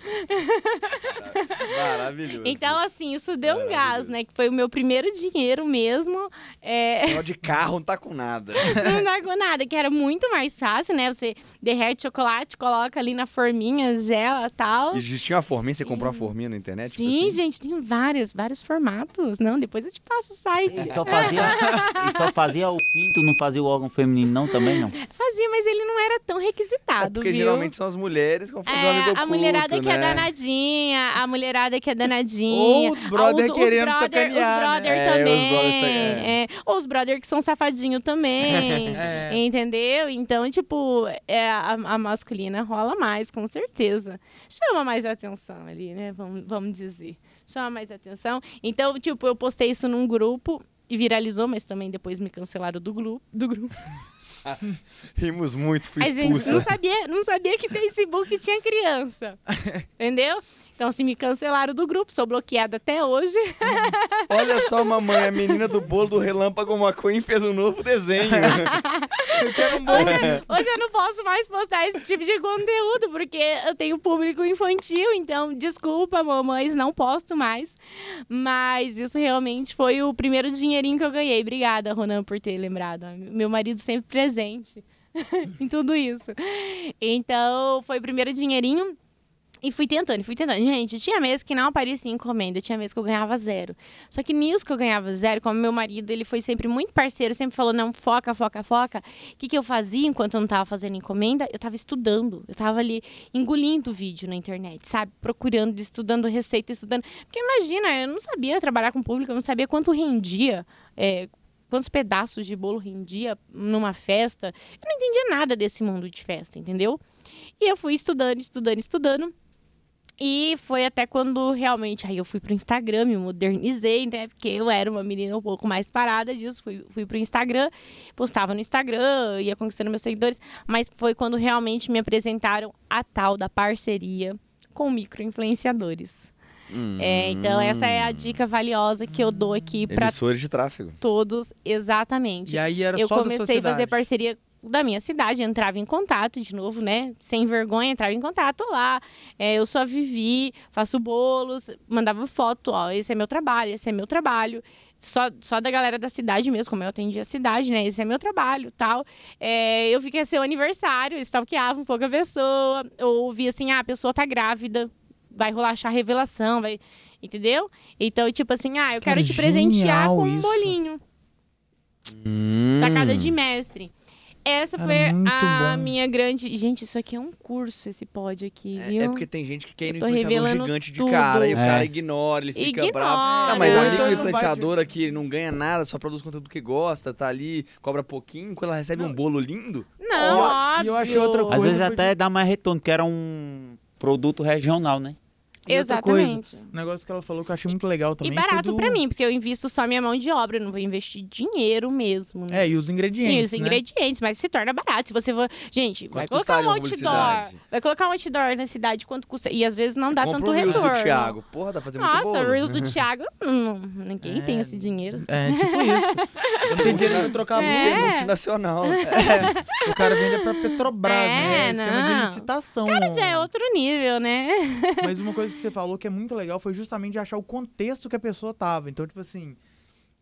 Maravilhoso. então, assim, isso deu um gás, né? Que foi o meu primeiro dinheiro mesmo. É, de carro não tá com nada. não dá com nada, que era muito mais fácil, né? Você derrete chocolate, coloca ali na forminha, gela e tal. Existia uma forminha, você comprou uma forminha na internet? tipo Sim, assim? gente, tem vários, vários formatos. Não, depois eu te passo o site. E só fazia, e só fazia o pinto, não fazia o órgão feminino, não, também não? Fazia, mas ele não era tão É requisitado, porque viu? geralmente são as mulheres fazer um É, amigo a oculto, mulherada que é né? danadinha, a mulherada que é danadinha. Ou os brother os, querendo os brother, sacanear, Os brother né? É, os também. brother é. é. Ou os brother que são safadinho também. É. Entendeu? Então, tipo, é, a, a masculina rola mais, com certeza. Chama mais atenção ali, né? Vamos, vamos dizer. Chama mais atenção. Então, tipo, eu postei isso num grupo e viralizou, mas também depois me cancelaram do grupo. Do grupo. Rimos muito, fui Mas, gente, não expulsa. sabia, não sabia que Facebook tinha criança. Entendeu? Então, se me cancelaram do grupo, sou bloqueada até hoje. Olha só, mamãe, a menina do bolo do Relâmpago McQueen fez um novo desenho. Eu quero um bolo. Hoje eu não posso mais postar esse tipo de conteúdo, porque eu tenho público infantil, então desculpa, mamães, não posto mais. Mas isso realmente foi o primeiro dinheirinho que eu ganhei. Obrigada, Ronan, por ter lembrado. Meu marido sempre presente em tudo isso. Então, foi o primeiro dinheirinho. E fui tentando, fui tentando. Gente, tinha mês que não aparecia encomenda, tinha mês que eu ganhava zero. Só que nisso que eu ganhava zero, como meu marido, ele foi sempre muito parceiro, sempre falou, não, foca, foca, foca. O que, que eu fazia enquanto eu não tava fazendo encomenda? Eu tava estudando. Eu tava ali engolindo vídeo na internet, sabe? Procurando, estudando receita, estudando. Porque imagina, eu não sabia trabalhar com público, eu não sabia quanto rendia. é, Quantos pedaços de bolo rendia numa festa? Eu não entendia nada desse mundo de festa, entendeu? E eu fui estudando, estudando, estudando. E foi até quando realmente aí eu fui pro Instagram, me modernizei, né? Porque eu era uma menina um pouco mais parada disso. Fui, fui pro Instagram, postava no Instagram, ia conquistando meus seguidores. Mas foi quando realmente me apresentaram a tal da parceria com micro-influenciadores. É, então, essa é a dica valiosa que eu dou aqui para Emissores de tráfego. todos, exatamente E aí era eu só comecei a fazer parceria da minha cidade, entrava em contato de novo, né? Sem vergonha, entrava em contato lá. É, eu sou a Vivi, faço bolos, mandava foto, ó, esse é meu trabalho, esse é meu trabalho. só, só da galera da cidade mesmo, como eu atendi a cidade, né? Esse é meu trabalho tal. É, eu vi que ia ser o aniversário, stalkeava um pouco a pessoa, ou vi assim, ah, a pessoa tá grávida, vai rolar chá revelação, vai. Entendeu? Então, tipo assim, ah, eu Cara, quero te presentear com um isso. bolinho. Hum. Sacada de mestre. Essa Cara, foi a bom. minha grande. Gente, isso aqui é um curso, esse pod aqui, viu? É, é porque tem gente que quer ir no influenciador gigante de tudo. cara, e o É. cara ignora, ele fica Ignora. bravo. Não, mas Ou a amiga então ele não influenciadora que não ganha nada, só produz conteúdo que gosta, tá ali, cobra pouquinho, quando ela recebe um bolo lindo. Não, Nossa, e eu achei outra óbvio. Às coisa vezes até dá mais retorno, que era um produto regional, né? E outra coisa, Exatamente. Um negócio que ela falou que eu achei muito legal também E barato do... pra mim, porque eu invisto só minha mão de obra, eu não vou investir dinheiro mesmo. né? É, e os ingredientes, E os né? ingredientes, mas se torna barato. Se você for. Gente, vai colocar um uma outdoor. Vai colocar um outdoor na cidade, quanto custa? E às vezes não dá tanto o Reels retorno. do Thiago. Porra, dá pra fazer muito Nossa, bolo. o Reels do Thiago, hum, ninguém É. tem esse dinheiro. É, tipo isso. Não tenho dinheiro pra trocar a É. Você é multinacional. O cara vende pra Petrobras, É, né? Esquema não. de licitação. Cara, já é outro nível, né? Mas uma coisa que você falou que é muito legal foi justamente achar o contexto que a pessoa tava. Então, tipo assim,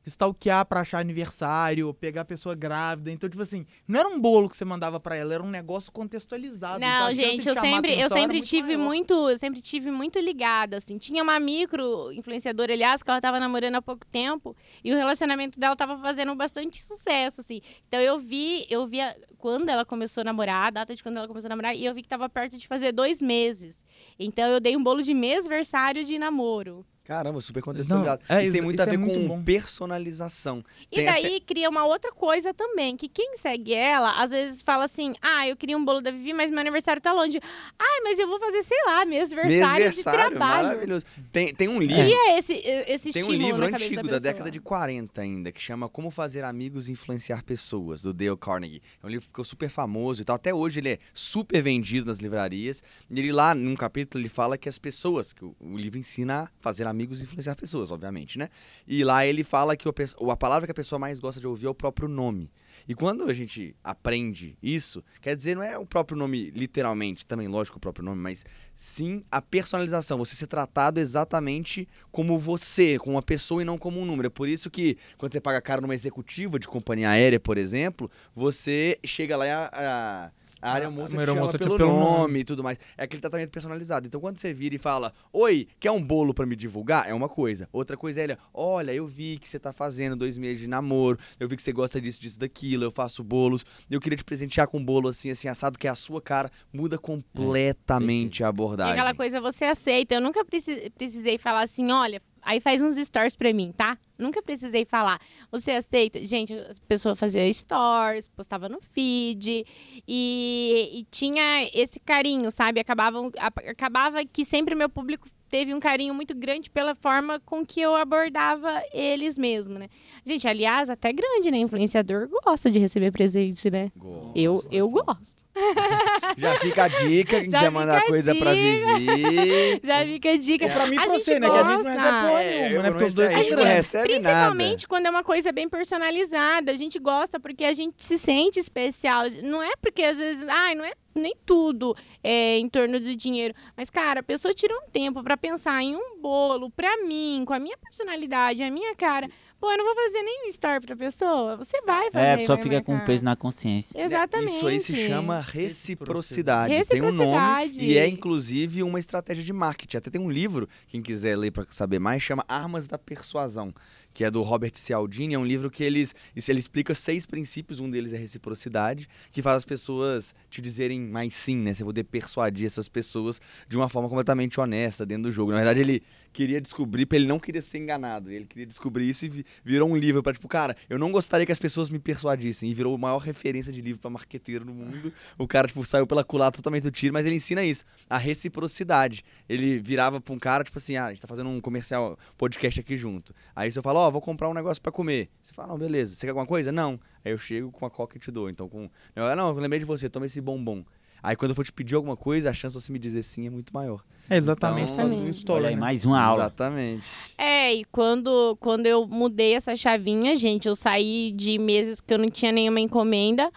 stalkear pra achar aniversário, pegar a pessoa grávida. Então, tipo assim, não era um bolo que você mandava pra ela, era um negócio contextualizado. Então, Não, chance gente, eu sempre, eu sempre muito tive maior. muito, eu sempre tive muito ligada, assim. Tinha uma micro influenciadora, aliás, que ela tava namorando há pouco tempo e o relacionamento dela tava fazendo bastante sucesso, assim. Então eu vi, eu vi a- quando ela começou a namorar, a data de quando ela começou a namorar, e eu vi que tava perto de fazer dois meses. Então eu dei um bolo de mêsversário de namoro. Caramba, super contextualizado. Não, é, isso tem muito isso a é ver muito com bom. personalização. E Tem daí cria uma outra coisa também, que quem segue ela, às vezes fala assim, ah, eu queria um bolo da Vivi, mas meu aniversário tá longe. Ai, mas eu vou fazer, sei lá, mêsversário, de Mêsversário, trabalho. maravilhoso. Tem, tem um livro. Cria esse, esse Tem um livro antigo da, pessoa. década de 40 ainda, que chama Como Fazer Amigos e Influenciar Pessoas, do Dale Carnegie. É um livro que ficou super famoso e tal. Até hoje ele é super vendido nas livrarias. E ele lá, num capítulo, ele fala que as pessoas, que o, o livro ensina a fazer amigos e influenciar pessoas, obviamente, né? E lá ele fala que a palavra que a pessoa mais gosta de ouvir é o próprio nome. E quando a gente aprende isso, quer dizer, não é o próprio nome literalmente, também lógico o próprio nome, mas sim a personalização, você ser tratado exatamente como você, como uma pessoa e não como um número. É por isso que quando você paga caro numa executiva de companhia aérea, por exemplo, você chega lá e a, a, a área A- moça a te chama aeromoça te pelo, pelo nome, nome. e tudo mais. É aquele tratamento personalizado. Então quando você vira e fala, oi, quer um bolo pra me divulgar? É uma coisa. Outra coisa é ele, olha, eu vi que você tá fazendo dois meses de namoro, eu vi que você gosta disso, disso, daquilo, eu faço bolos, eu queria te presentear com um bolo assim, assim, assado, que é a sua cara, muda completamente a E abordagem. aquela coisa você aceita. Eu nunca preci- precisei falar assim, olha, aí faz uns stories pra mim, tá? Nunca precisei falar. Você aceita? Gente, a pessoa fazia stories, postava no feed e, e tinha esse carinho, sabe? Acabava, acabava que sempre meu público teve um carinho muito grande pela forma com que eu abordava eles mesmo, né? Gente, aliás, até grande, né? Influenciador gosta de receber presente, né? Gosto. Eu, eu gosto. Já fica a dica, quem Já quiser mandar coisa pra dica. Vivi. Já fica a dica. Pra mim e pra você, né? Que a gente não gosta. recebe porra É, nenhuma, eu né? não Porque os dois a gente não recebe Principalmente nada. quando é uma coisa bem personalizada. A gente gosta porque a gente se sente especial. Não é porque às vezes, ai, não é nem tudo é, em torno do dinheiro. Mas, cara, a pessoa tira um tempo pra pensar em um bolo pra mim, com a minha personalidade, a minha cara. Pô, eu não vou fazer nenhum story pra pessoa. Você vai fazer. É, a pessoa fica com marcar. peso na consciência. Exatamente. Isso aí se chama reciprocidade. Tem um nome Reciprocidade. e é inclusive uma estratégia de marketing. Até tem um livro, quem quiser ler para saber mais, chama Armas da Persuasão, que é do Robert Cialdini. É um livro que eles, ele explica seis princípios, um deles é reciprocidade, que faz as pessoas te dizerem mais sim, né? Você poder persuadir essas pessoas de uma forma completamente honesta dentro do jogo. Na verdade, ele queria descobrir, ele não queria ser enganado. Ele queria descobrir isso e vi- virou um livro para tipo, cara, eu não gostaria que as pessoas me persuadissem. E virou a maior referência de livro para marqueteiro no mundo. O cara, tipo, saiu pela culatra totalmente do tiro, mas ele ensina isso, a reciprocidade. Ele virava pra um cara, tipo assim, ah, a gente tá fazendo um comercial, podcast aqui junto. Aí você fala, ó, vou comprar um negócio para comer. Você fala, não, beleza. Você quer alguma coisa? Não. Aí eu chego com a coca e te dou. Então, com. Eu, não, eu lembrei de você, toma esse bombom. Aí quando eu for te pedir alguma coisa, a chance de você me dizer sim é muito maior. É exatamente Então, Olha aí, né? mais uma aula. Exatamente. É, e quando, quando eu mudei essa chavinha, gente, eu saí de meses que eu não tinha nenhuma encomenda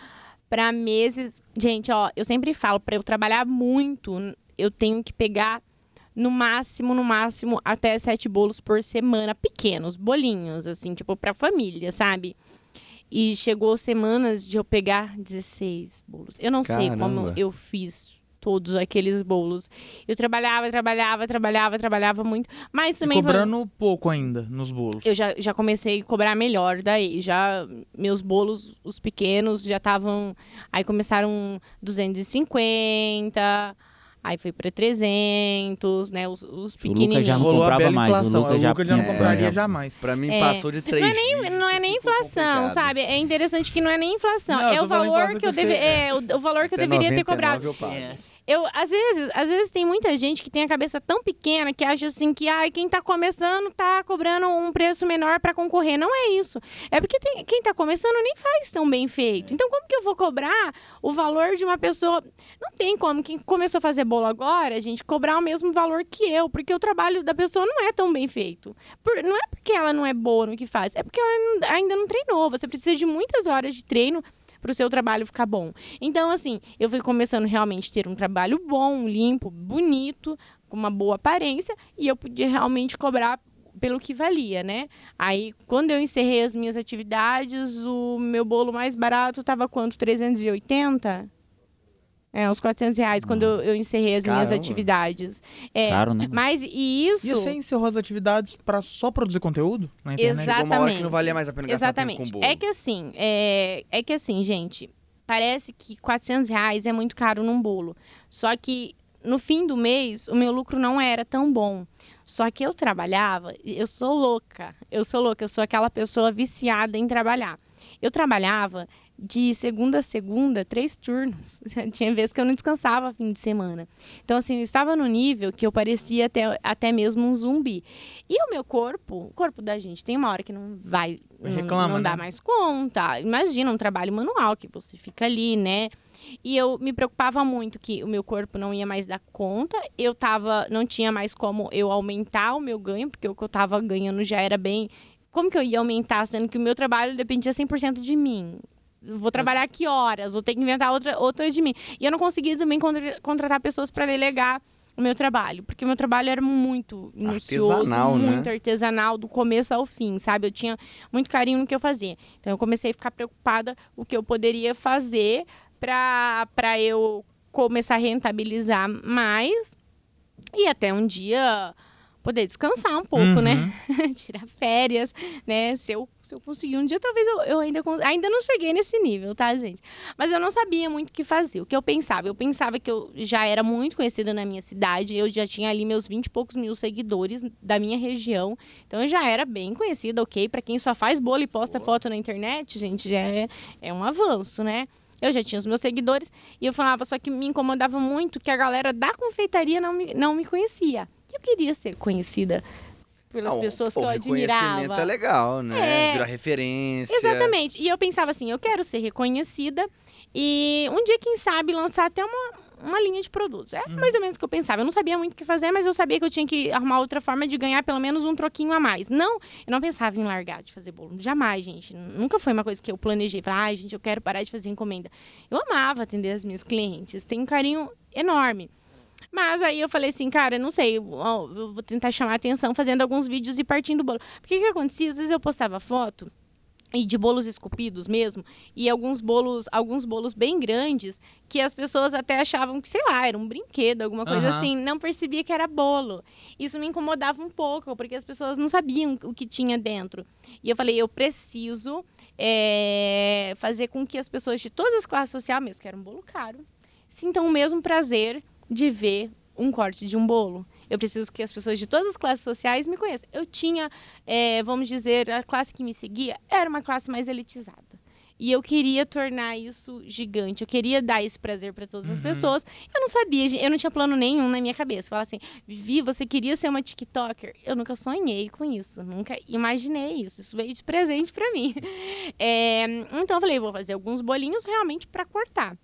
pra meses. Gente, ó, eu sempre falo, pra eu trabalhar muito, eu tenho que pegar no máximo, no máximo, até sete bolos por semana, pequenos, bolinhos, assim, tipo, pra família, sabe? E chegou semanas de eu pegar 16 bolos. Eu não sei como Caramba. eu fiz todos aqueles bolos. Eu trabalhava, trabalhava, trabalhava, trabalhava muito, mas E também foi- cobrando pouco ainda nos bolos. eu já, já comecei a cobrar melhor daí. Já meus bolos, os pequenos, já estavam. Aí começaram 250, aí foi para 300, né? Os, os O Lucas pequenininhos. já não Rolou a comprava mais, o inflação. Lucas O já- Lucas já não É, compraria já- jamais. Pra mim É. passou de três Não é nem, não é nem inflação, complicado. sabe? É interessante que não é nem inflação. Não, é o valor inflação que eu que você- deve, é o, o valor que eu deveria ter 99 cobrado. eu pago. É. Eu, às vezes, às vezes tem muita gente que tem a cabeça tão pequena que acha assim que ah, quem tá começando tá cobrando um preço menor para concorrer. Não é isso. É porque tem- quem tá começando nem faz tão bem feito. Então, como que eu vou cobrar o valor de uma pessoa? Não tem como. Quem começou a fazer bolo agora, gente, cobrar o mesmo valor que eu, porque o trabalho da pessoa não é tão bem feito. Por- não é porque ela não é boa no que faz, é porque ela ainda não treinou. Você precisa de muitas horas de treino para o seu trabalho ficar bom. Então, assim, eu fui começando realmente a ter um trabalho bom, limpo, bonito, com uma boa aparência, e eu podia realmente cobrar pelo que valia, né? Aí, quando eu encerrei as minhas atividades, o meu bolo mais barato estava quanto? 380? É, uns 400 reais, quando eu, eu encerrei as minhas Caramba. atividades. É, Caro, né? Mas, e isso... E você encerrou as atividades pra só produzir conteúdo na internet? Exato. Chegou uma hora que não Exatamente. valia mais a pena gastar tempo com Exatamente. bolo. É que assim, é, é que assim, gente, parece que 400 reais é muito caro num bolo. Só que no fim do mês, o meu lucro não era tão bom. Só que eu trabalhava, eu sou louca. Eu sou louca, eu sou aquela pessoa viciada em trabalhar. Eu trabalhava de segunda a segunda, três turnos. Tinha vezes que eu não descansava fim de semana. Então, assim, eu estava no nível que eu parecia até, até mesmo um zumbi. E o meu corpo, o corpo da gente, tem uma hora que não vai. Não, Reclama, não dá né? mais conta. Imagina um trabalho manual que você fica ali, né? E eu me preocupava muito que o meu corpo não ia mais dar conta. Eu tava, não tinha mais como eu aumentar o meu ganho, porque o que eu tava ganhando já era bem. Como que eu ia aumentar, sendo que o meu trabalho dependia 100% de mim? Vou trabalhar que horas? Vou ter que inventar outra, outra de mim. E eu não conseguia também contra- contratar pessoas para delegar o meu trabalho, porque o meu trabalho era muito minucioso, Artesanal, né? muito artesanal, do começo ao fim, sabe? Eu tinha muito carinho no que eu fazia. Então eu comecei a ficar preocupada o que eu poderia fazer para eu começar a rentabilizar mais e até um dia poder descansar um pouco, Uhum. né? Tirar férias, né? Se eu, se eu conseguir um dia, talvez eu, eu ainda, ainda não cheguei nesse nível, tá, gente? Mas eu não sabia muito o que fazer. O que eu pensava? Eu pensava que eu já era muito conhecida na minha cidade, eu já tinha ali meus 20 e poucos mil seguidores da minha região. Então eu já era bem conhecida, ok? Pra quem só faz bolo e posta foto na internet, gente, já é, é um avanço, né? Eu já tinha os meus seguidores e eu falava, só que me incomodava muito que a galera da confeitaria não me, não me conhecia. Eu queria ser conhecida pelas Não, pessoas que eu o reconhecimento admirava. é legal, né? É. Virar referência. Exatamente. E eu pensava assim, eu quero ser reconhecida e um dia, quem sabe, lançar até uma, uma linha de produtos. É mais ou menos o que eu pensava. Eu não sabia muito o que fazer, mas eu sabia que eu tinha que arrumar outra forma de ganhar pelo menos um troquinho a mais. Não, eu não pensava em largar de fazer bolo. Jamais, gente. Nunca foi uma coisa que eu planejei. Falar, ai, gente, eu quero parar de fazer encomenda. Eu amava atender as minhas clientes. Tenho um carinho enorme. Mas aí eu falei assim, cara, não sei, eu eu vou tentar chamar a atenção fazendo alguns vídeos e partindo do bolo. Porque o que acontecia? Às vezes eu postava foto e de bolos esculpidos mesmo, e alguns bolos, alguns bolos bem grandes, que as pessoas até achavam que, sei lá, era um brinquedo, alguma coisa Aham. assim, não percebia que era bolo. Isso me incomodava um pouco, porque as pessoas não sabiam o que tinha dentro. E eu falei, eu preciso é, fazer com que as pessoas de todas as classes sociais, mesmo que era um bolo caro, sintam o mesmo prazer de ver um corte de um bolo. Eu preciso que as pessoas de todas as classes sociais me conheçam. Eu tinha, é, vamos dizer, a classe que me seguia era uma classe mais elitizada. E eu queria tornar isso gigante. Eu queria dar esse prazer para todas as pessoas. Eu não sabia, eu não tinha plano nenhum na minha cabeça. Falar assim, Vivi, você queria ser uma TikToker? Eu nunca sonhei com isso, nunca imaginei isso. Isso veio de presente para mim. É, então eu falei, vou fazer alguns bolinhos realmente para cortar.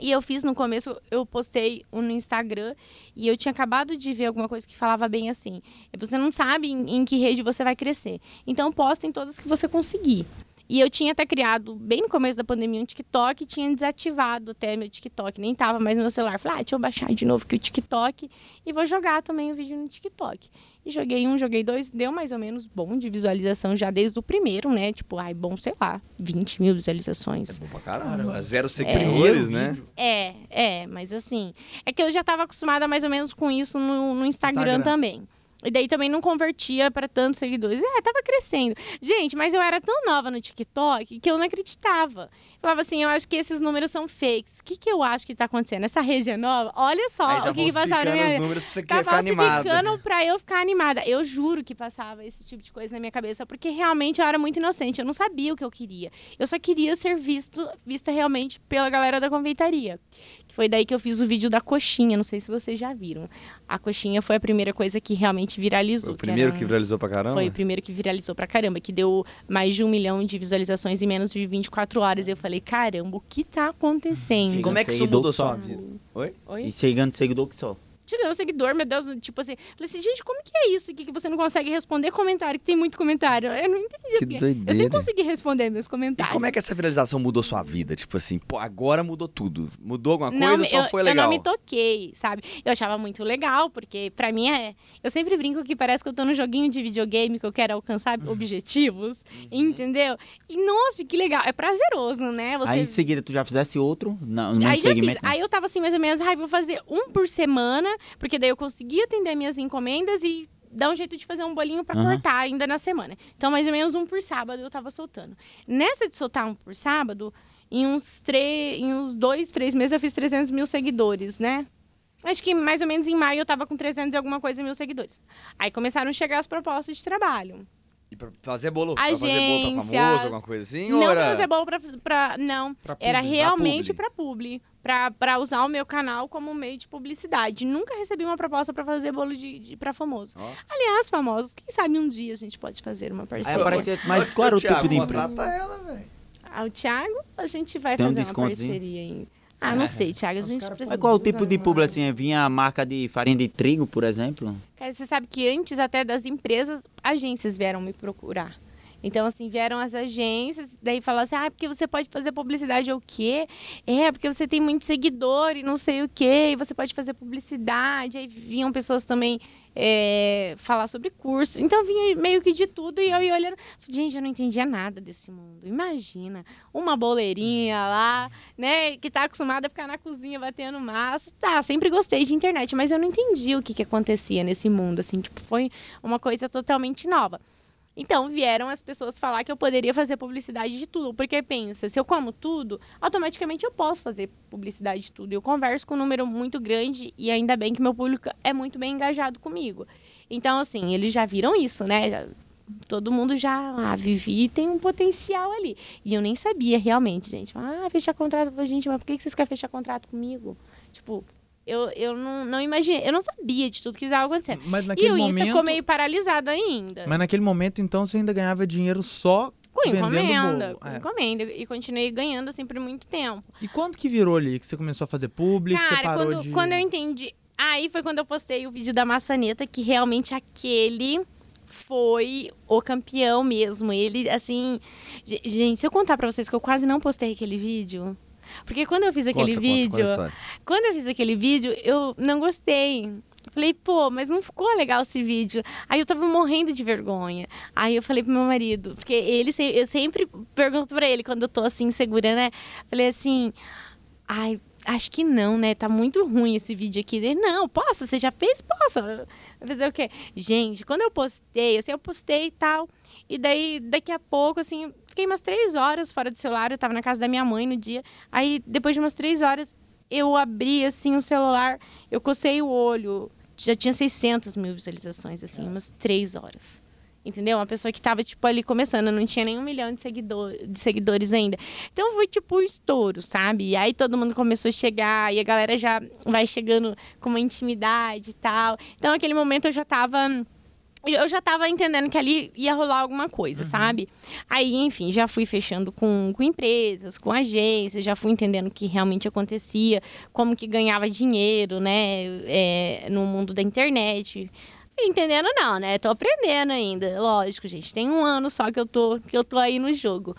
E eu fiz no começo, eu postei um no Instagram e eu tinha acabado de ver alguma coisa que falava bem assim. Você não sabe em, em que rede você vai crescer. Então posta em todas que você conseguir. E eu tinha até criado, bem no começo da pandemia, um TikTok e tinha desativado até meu TikTok. Nem tava mais no meu celular. Falei, ah, deixa eu baixar de novo aqui o TikTok e vou jogar também o vídeo no TikTok. E joguei um, joguei dois, deu mais ou menos bom de visualização já desde o primeiro, né? Tipo, ai, bom, sei lá, 20 mil visualizações. Bom pra caramba. Zero seguidores, né? É, é, mas assim. É que eu já tava acostumada mais ou menos com isso no, no Instagram, Instagram. também. E daí também não convertia para tantos seguidores. É, tava crescendo. Gente, mas eu era tão nova no TikTok que eu não acreditava. Falava assim, eu acho que esses números são fakes. O que, que eu acho que tá acontecendo? Essa rede é nova? Olha Aí só tá o que, que passaram na minha vida. números pra você Tá ficar pra eu ficar animada. Eu juro que passava esse tipo de coisa na minha cabeça, porque realmente eu era muito inocente. Eu não sabia o que eu queria. Eu só queria ser visto, vista realmente pela galera da confeitaria. Que foi daí que eu fiz o vídeo da coxinha. Não sei se vocês já viram. A coxinha foi a primeira coisa que realmente viralizou. Foi o primeiro era que um- viralizou pra caramba? Foi o primeiro que viralizou pra caramba, que deu mais de um milhão de visualizações em menos de 24 horas. Eu falei, caramba, o que tá acontecendo? Como é que isso mudou só. sua vida? Oi? Oi? E chegando seguidor que só. Chegando um seguidor, meu Deus, tipo assim, falei assim, gente, como que é isso aqui que você não consegue responder comentário, que tem muito comentário? Eu não entendi. Que porque Eu doideira. sempre consegui responder meus E comentários. como é que essa viralização mudou sua vida? Tipo assim, pô, agora mudou tudo. Mudou alguma coisa não, ou só eu, foi eu legal? não me toquei, sabe? Eu achava muito legal, porque pra mim é. Eu sempre brinco que parece que eu tô num joguinho de videogame que eu quero alcançar Uhum. objetivos, entendeu? E nossa, que legal. É prazeroso, né? Você Aí em seguida tu já fizesse outro, não, no Aí mesmo já fiz. segmento. né? Aí eu tava assim, mais ou menos, ai, vou fazer um por semana, porque daí eu conseguia atender minhas encomendas e dar um jeito de fazer um bolinho pra Aham. cortar ainda na semana. Então, mais ou menos um por sábado eu tava soltando. Nessa de soltar um por sábado, em uns, três, em uns dois, três meses eu fiz 300 mil seguidores, né? Acho que mais ou menos em maio eu tava com 300 e alguma coisa mil seguidores. Aí começaram a chegar as propostas de trabalho. E pra fazer bolo? Pra fazer bolo pra Agências. famoso, alguma coisa assim? não ou pra era... fazer bolo pra, pra- Não, Pra era publi. realmente publi. pra publi. Pra, pra usar o meu canal como meio de publicidade. Nunca recebi uma proposta pra fazer bolo de, de, pra famoso. Ó. Aliás, famosos, quem sabe um dia a gente pode fazer uma Aí parceria. aparecia, mas qual era o tipo de empresa? Contrata ela, velho. Ah, o Thiago, a gente vai Tem um fazer uma parceria aí. Ah, não sei, Thiago, a gente precisa... Mas qual o tipo de publi assim? Vinha a marca de farinha de trigo, por exemplo? Cara, você sabe que antes até das empresas, agências vieram me procurar. Então, assim, vieram as agências, daí falaram assim, ah, porque você pode fazer publicidade ou o quê? É, porque você tem muito seguidor e não sei o quê, e você pode fazer publicidade. Aí vinham pessoas também é, falar sobre curso. Então, vinha meio que de tudo e eu ia olhando. Gente, eu não entendia nada desse mundo. Imagina, uma boleirinha lá, né, que tá acostumada a ficar na cozinha batendo massa. Tá, sempre gostei de internet, mas eu não entendi o que, que acontecia nesse mundo, assim, tipo, foi uma coisa totalmente nova. Então, vieram as pessoas falar que eu poderia fazer publicidade de tudo. Porque pensa, se eu como tudo, automaticamente eu posso fazer publicidade de tudo. Eu converso com um número muito grande e ainda bem que meu público é muito bem engajado comigo. Então, assim, eles já viram isso, né? Todo mundo já, ah, Vivi tem um potencial ali. E eu nem sabia realmente, gente. Ah, fechar contrato. Eu falei, gente, mas por que vocês querem fechar contrato comigo? Tipo, eu, eu não, não imaginei, eu não sabia de tudo que estava acontecendo. Mas E naquele o Insta momento. ficou meio paralisado ainda. Mas naquele momento, então, você ainda ganhava dinheiro só Com vendendo encomenda, com É. encomenda. E continuei ganhando assim por muito tempo. E quando que virou ali? Que você começou a fazer público, você Cara, parou quando, de... quando eu entendi. Aí foi quando eu postei o vídeo da maçaneta, que realmente aquele foi o campeão mesmo. Ele, assim. ge- Gente, se eu contar pra vocês que eu quase não postei aquele vídeo. Porque quando eu fiz aquele Conta, vídeo. conta. Quando eu fiz aquele vídeo, eu não gostei. Falei, pô, mas não ficou legal esse vídeo. Aí eu tava morrendo de vergonha. Aí eu falei pro meu marido, porque ele eu sempre pergunto pra ele quando eu tô assim, segura, né? Falei assim, ai, acho que não, né? Tá muito ruim esse vídeo aqui. Ele, não, posso? Você já fez? Posso. Fazer o quê? Gente, quando eu postei, assim, eu postei e tal. E daí, daqui a pouco, assim, fiquei umas três horas fora do celular. Eu tava na casa da minha mãe no dia. Aí, depois de umas três horas, eu abri, assim, o celular. Eu cocei o olho. Já tinha 600 mil visualizações, assim, umas três horas. Entendeu? Uma pessoa que tava, tipo, ali começando, não tinha nem um milhão de, seguidor, de seguidores ainda. Então foi tipo um estouro, sabe? E aí todo mundo começou a chegar, e a galera já vai chegando com uma intimidade e tal. Então naquele momento eu já tava. Eu já tava entendendo que ali ia rolar alguma coisa, sabe? Aí, enfim, já fui fechando com, com empresas, com agências, já fui entendendo o que realmente acontecia, como que ganhava dinheiro, né? é, no mundo da internet Entendendo não, né? Tô aprendendo ainda. Lógico, gente. Tem um ano só que eu tô, que eu tô aí no jogo.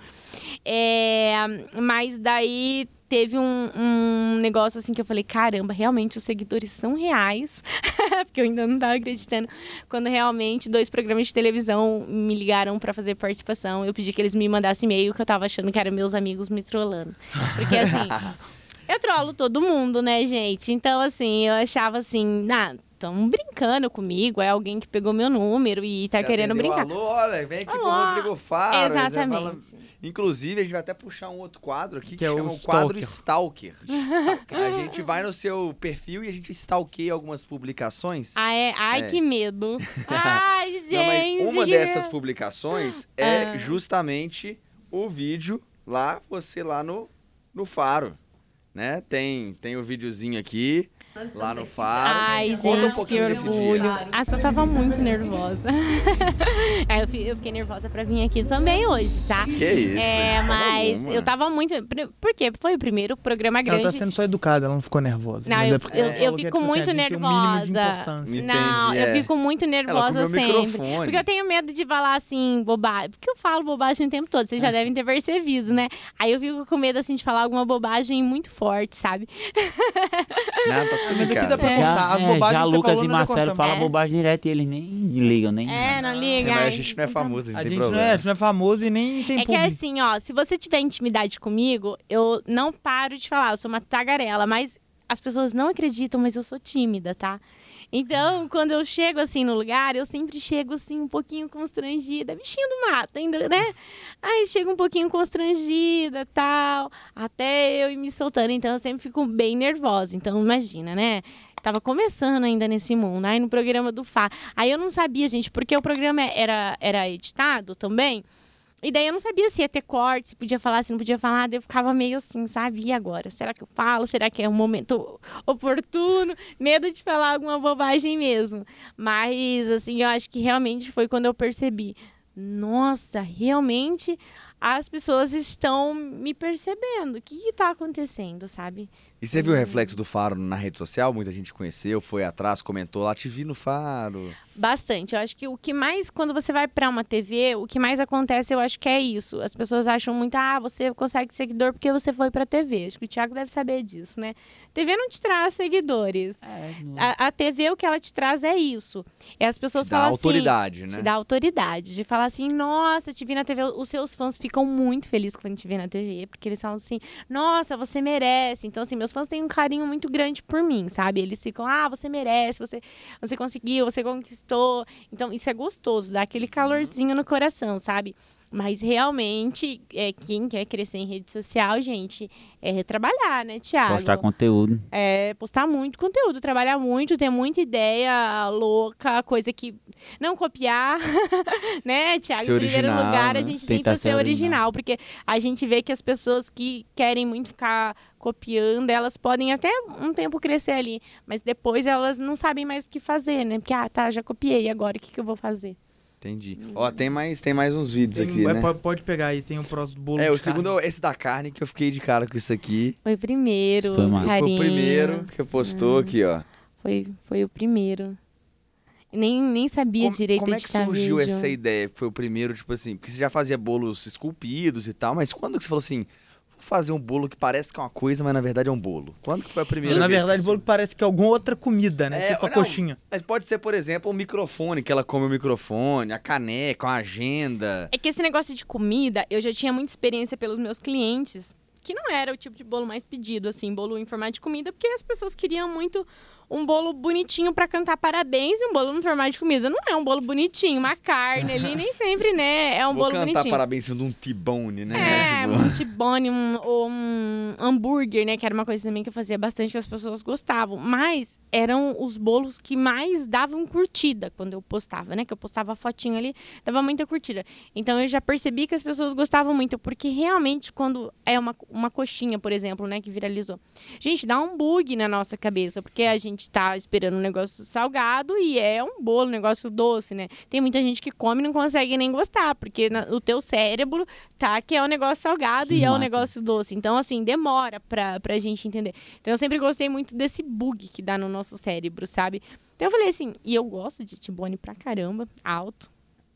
É, mas daí teve um, um negócio assim que eu falei, caramba, realmente os seguidores são reais. Porque eu ainda não tava acreditando. Quando realmente dois programas de televisão me ligaram para fazer participação, eu pedi que eles me mandassem e-mail que eu tava achando que eram meus amigos me trollando. Porque assim. Eu trolo todo mundo, né, gente? Então, assim, eu achava assim, ah, estão brincando comigo, é alguém que pegou meu número e tá Você querendo atendeu, brincar. Alô, olha, vem aqui pro Alô. Rodrigo Faro. Você Exatamente. fala- Inclusive, a gente vai até puxar um outro quadro aqui que, Que é o chama o quadro Stalker. Stalker. a gente vai no seu perfil e a gente stalkeia algumas publicações. Ah, é? Ai, É. que medo. Ai, gente. Não, mas uma dessas publicações é Ah. justamente o vídeo lá, você lá no, no Faro. Né? Tem, tem o videozinho aqui, lá no Faro. Ai, Conta gente, um que pouquinho desse orgulho. Ah, só tava muito nervosa. Aí eu, fi- eu fiquei nervosa pra vir aqui também hoje, tá? Que isso? É, mas alguma. eu tava muito. Por quê? Foi o primeiro programa Ela tá grande. sendo só educada, ela não ficou nervosa. Não, eu- é eu- ela eu falou que, fico assim, muito a gente tem um nervosa. importância. Entendi, Não, eu é. fico muito nervosa sempre. microfone. Porque eu tenho medo de falar assim, bobagem. Porque eu falo bobagem o tempo todo, vocês já devem ter percebido, né? Aí eu fico com medo, assim, de falar alguma bobagem muito forte, sabe? Não, tá tudo Mas aqui dá pra contar. As é, bobagens já que você Lucas falou, e Marcelo falam É. bobagem direto e eles nem ligam, nem. É, não É, liga. mas a gente não é famoso, não A gente não problema. é, a gente não é famoso e nem tem É que público. assim, ó, se você tiver intimidade comigo, eu não paro de falar, eu sou uma tagarela, mas as pessoas não acreditam, mas eu sou tímida, tá? Então, quando eu chego assim no lugar, eu sempre chego assim um pouquinho constrangida, bichinho do mato ainda, né? Aí chego um pouquinho constrangida, tal, até eu ir me soltando, então eu sempre fico bem nervosa. Então, imagina, né? Tava começando ainda nesse mundo, aí no programa do Fá. Aí eu não sabia, gente, porque o programa era, era editado também. E daí eu não sabia se ia ter corte, se podia falar, se não podia falar. Daí eu ficava meio assim, sabe? E agora? Será que eu falo? Será que é um momento oportuno? Medo de falar alguma bobagem mesmo. Mas, assim, eu acho que realmente foi quando eu percebi. Nossa, realmente as pessoas estão me percebendo. O que está acontecendo, sabe? E você viu o reflexo do Faro na rede social? Muita gente conheceu, foi atrás, comentou lá, te vi no Faro. Bastante. Eu acho que o que mais, quando você vai pra uma TV, o que mais acontece, eu acho que é isso. As pessoas acham muito, ah, você consegue seguidor porque você foi pra TV. Acho que o Thiago deve saber disso, né? TV não te traz seguidores. A, a TV, o que ela te traz é isso. É as pessoas Te dá falam autoridade, assim. né? Te dá autoridade. De falar assim, nossa, te vi na TV. Os seus fãs ficam muito felizes quando te vê na TV, porque eles falam assim, nossa, você merece. Então, assim, meus fãs têm um carinho muito grande por mim, sabe? Eles ficam, ah, você merece, você, você conseguiu, você conquistou. Então, isso é gostoso, dá aquele calorzinho no coração, sabe? Mas realmente, é, quem quer crescer em rede social, gente, é trabalhar, né, Thiago? Postar conteúdo. É, postar muito conteúdo, trabalhar muito, ter muita ideia louca, coisa que. Não copiar, né, Tiago? Em primeiro original, lugar, né? a gente Tentar tenta ser ser original, original. porque a gente vê que as pessoas que querem muito ficar copiando, elas podem até um tempo crescer ali, mas depois elas não sabem mais o que fazer, né? Porque, ah, tá, já copiei, agora o que, que eu vou fazer? Entendi. Ó, tem mais, tem mais uns vídeos Tem- aqui, é, né? pode, pegar aí, tem o próximo bolo É, de o segundo carne. é esse da carne, que eu fiquei de cara com isso aqui. Foi o primeiro, Foi. Foi o primeiro que postou aqui, ó. Foi, foi o primeiro. Nem, nem sabia Como, direito como é que surgiu vídeo. essa ideia? Foi o primeiro, tipo assim, porque você já fazia bolos esculpidos e tal, mas quando que você falou assim, vou fazer um bolo que parece que é uma coisa, mas na verdade é um bolo? Quando que foi a primeira Na vez verdade, bolo que parece que é alguma outra comida, né? É, tipo a não, coxinha. Mas pode ser, por exemplo, o microfone, que ela come o microfone, a caneca, a agenda. É que esse negócio de comida, eu já tinha muita experiência pelos meus clientes, que não era o tipo de bolo mais pedido, assim, bolo em formato de comida, porque as pessoas queriam muito um bolo bonitinho pra cantar parabéns e um bolo no formato de comida. Não é um bolo bonitinho, uma carne ali, nem sempre, né? É um Vou bolo cantar bonitinho. parabéns sendo um T-bone, né? É, Tipo, um tibone, um, ou um hambúrguer, né? Que era uma coisa também que eu fazia bastante que as pessoas gostavam. Mas eram os bolos que mais davam curtida quando eu postava, né? Que eu postava a fotinho ali, dava muita curtida. Então eu já percebi que as pessoas gostavam muito, porque realmente quando é uma, uma coxinha, por exemplo, né? Que viralizou. Gente, dá um bug na nossa cabeça, porque a gente gente tá esperando um negócio salgado e é um bolo, um negócio doce, né? Tem muita gente que come e não consegue nem gostar, porque na- o teu cérebro tá que é um negócio salgado Que e é um massa. negócio doce. Então, assim, demora pra, pra gente entender. Então, eu sempre gostei muito desse bug que dá no nosso cérebro, sabe? Então, eu falei assim, e eu gosto de tibone pra caramba, alto,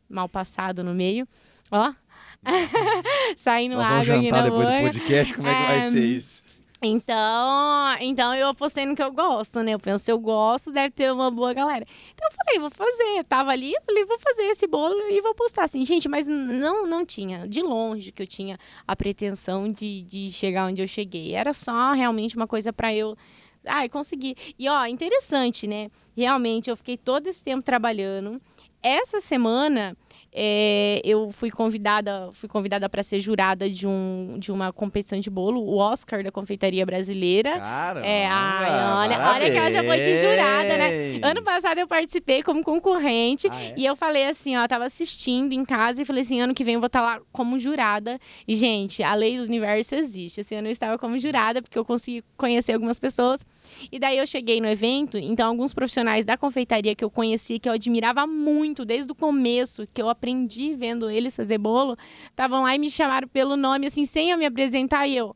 mal passado no meio, ó. Saindo Nós água vamos jantar depois do boca. podcast, como é que vai É, ser isso? Então, então eu apostei no que eu gosto, né? Eu penso, eu gosto, deve ter uma boa galera. Então eu falei, vou fazer. Eu tava ali, eu falei, vou fazer esse bolo e vou postar assim. Gente, mas não, não tinha, de longe que eu tinha a pretensão de, de chegar onde eu cheguei. Era só realmente uma coisa pra eu. Ai, conseguir. E ó, interessante, né? Realmente, eu fiquei todo esse tempo trabalhando. Essa semana é, eu fui convidada, fui convidada para ser jurada de, um, de uma competição de bolo, o Oscar da confeitaria brasileira. Caramba, É, ai, olha, olha que ela já foi de jurada, né? Ano passado eu participei como concorrente Ah, é? e eu falei assim, ó, tava assistindo em casa e falei assim, ano que vem eu vou estar lá como jurada. E, gente, a lei do universo existe. Esse ano eu estava como jurada porque eu consegui conhecer algumas pessoas. E daí eu cheguei no evento, então alguns profissionais da confeitaria que eu conheci, que eu admirava muito desde o começo, que eu aprendi vendo eles fazer bolo, estavam lá e me chamaram pelo nome, assim, sem eu me apresentar e eu...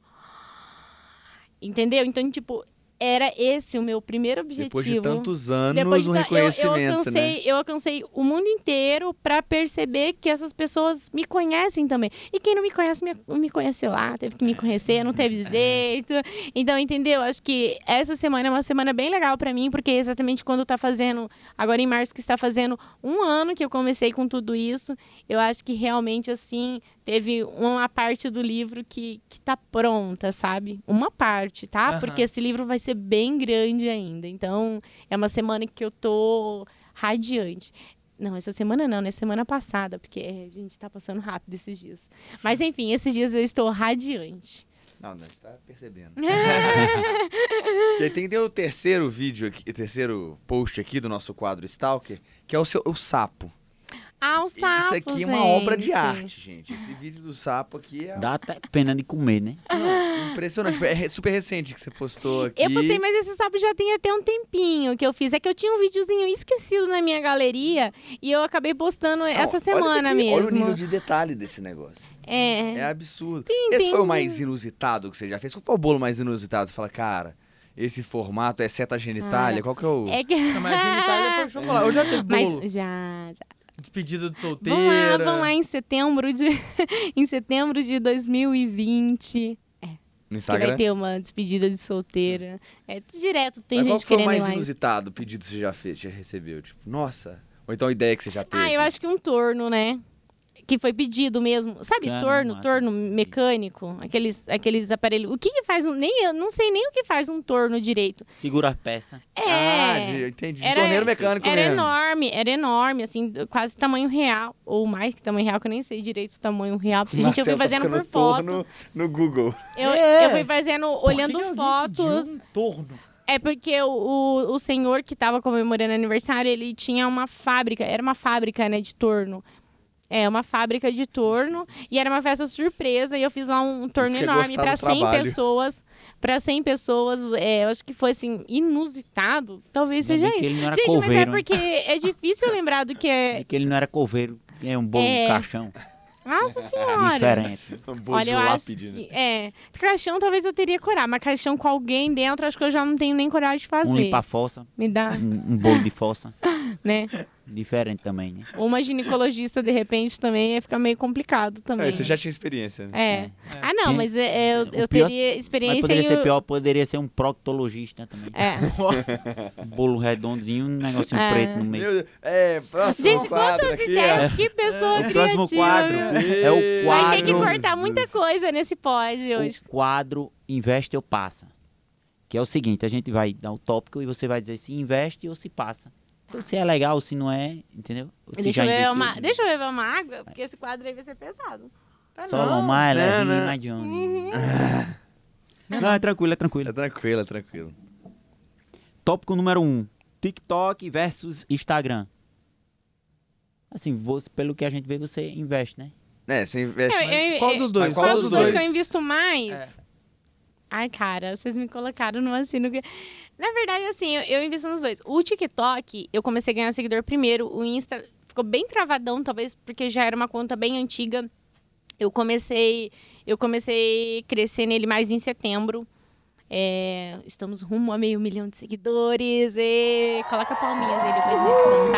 Entendeu? Então, tipo, era esse o meu primeiro objetivo. Depois de tantos anos, Depois de um ta- eu- reconhecimento, eu, alcancei, né? eu alcancei o mundo inteiro pra perceber que essas pessoas me conhecem também. E quem não me conhece, me, me conheceu lá, teve que me conhecer, não teve jeito. Então, entendeu? Acho que essa semana é uma semana bem legal pra mim, porque é exatamente quando tá fazendo, agora em março que está fazendo um ano que eu comecei com tudo isso, eu acho que realmente, assim, teve uma parte do livro que, que tá pronta, sabe? Uma parte, tá? Aham. Porque esse livro vai ser bem grande ainda. Então, é uma semana que eu tô radiante. Não, essa semana não, né? Semana passada, porque é, a gente tá passando rápido esses dias. Mas enfim, esses dias eu estou radiante. Não, não, a gente tá percebendo. e aí tem, o terceiro vídeo aqui, o terceiro post aqui do nosso quadro Stalker, que é o, seu, o sapo. Ah, o sapo, Isso aqui é uma obra de arte, gente. Esse vídeo do sapo aqui é Dá até pena de comer, né? impressionante. Foi- É super recente que você postou aqui. Eu postei, mas esse sapo já tem até um tempinho que eu fiz. É que eu tinha um videozinho esquecido na minha galeria e eu acabei postando Não, essa olha semana aqui, Olha o mesmo. nível de detalhe desse negócio. É. É absurdo. Tem- Esse tem foi o mais inusitado que você já fez? Qual foi o bolo mais inusitado? Você fala, cara, esse formato é seta genitália? Qual que é o... É que. Não, mas a genitália foi chocolate. Eu já teve bolo. Mas já, já. Despedida de solteira. Vamos lá, vamos lá em setembro de em setembro de 2020, No que Instagram? vai ter uma despedida de solteira. É direto, tem Mas qual gente que foi o querendo mais. inusitado pedido que você já fez, já recebeu? Tipo, nossa. Ou então a ideia que você já teve. Ah, eu acho que um torno, né? Que foi pedido mesmo. Sabe, Caramba, torno, massa. torno mecânico, aqueles, aqueles aparelhos. O que, que faz um. Nem, eu não sei nem o que faz um torno direito. Segura a peça. É. Ah, de, entendi. De Era- torneiro mecânico Era mesmo. enorme, era enorme, assim, quase tamanho real. Ou mais que tamanho real, que eu nem sei direito o tamanho real. Porque, gente, eu fui tá fazendo por foto. torno No Google. Eu, É. eu fui fazendo, olhando fotos. pediu um torno. É porque o, o, o senhor que tava comemorando aniversário, ele tinha uma fábrica, era uma fábrica, né, de torno. É, uma fábrica de torno. E era uma festa surpresa. E eu fiz lá um torno é enorme para do 100 trabalho. pessoas. Para 100 pessoas. É, eu acho que foi, assim, inusitado. Talvez Ainda seja isso. ele não era Gente, mas é porque é difícil lembrar do que é. É que ele não era coveiro, é um bolo É. de caixão. Nossa senhora! Diferente. Um bolo Olha, de eu acho lápide, né? que, é, caixão talvez eu teria coragem, mas caixão com alguém dentro, acho que eu já não tenho nem coragem de fazer. Um limpa fossa, Me dá, um, um bolo de fossa. né? Diferente também, né? Uma ginecologista, de repente, também ia ficar meio complicado também. É, você já tinha experiência, né? É. Ah, não, Tem- mas é, é, eu, o eu pior- teria Mas experiência poderia em... ser pior, poderia ser um proctologista também. É. Um bolo redondinho, um negocinho É. preto no meio. É, próximo Gente, quadro quantas aqui, ideias, que pessoa O criativa. próximo quadro é o quadro. Vai ter que cortar muita coisa nesse pod hoje. O quadro Investe ou Passa. Que é o seguinte, a gente vai dar o tópico e você vai dizer se investe ou se passa. Então se é legal, se não é, entendeu? Se Deixa eu, já beber investiu, uma, não. deixa eu beber uma água, porque esse quadro aí vai ser pesado. Solon, mais Não, levinho, não. mais Johnny. Não, é tranquilo, é tranquilo. É tranquilo, é tranquilo. Tópico número 1. Um, TikTok versus Instagram. Assim, você, pelo que a gente vê, você investe, né? É, você investe... Eu- eu- Qual dos dois? Qual Qual dos dos dois dois? que eu invisto mais? É. Ai, cara, vocês me colocaram numa assim. No... Na verdade, assim, eu, eu invisto nos dois. O TikTok, eu comecei a ganhar seguidor primeiro. O Insta ficou bem travadão, talvez porque já era uma conta bem antiga. Eu comecei, eu comecei a crescer nele mais em setembro. É, estamos rumo a meio milhão de seguidores. E coloca palminhas aí depois na edição,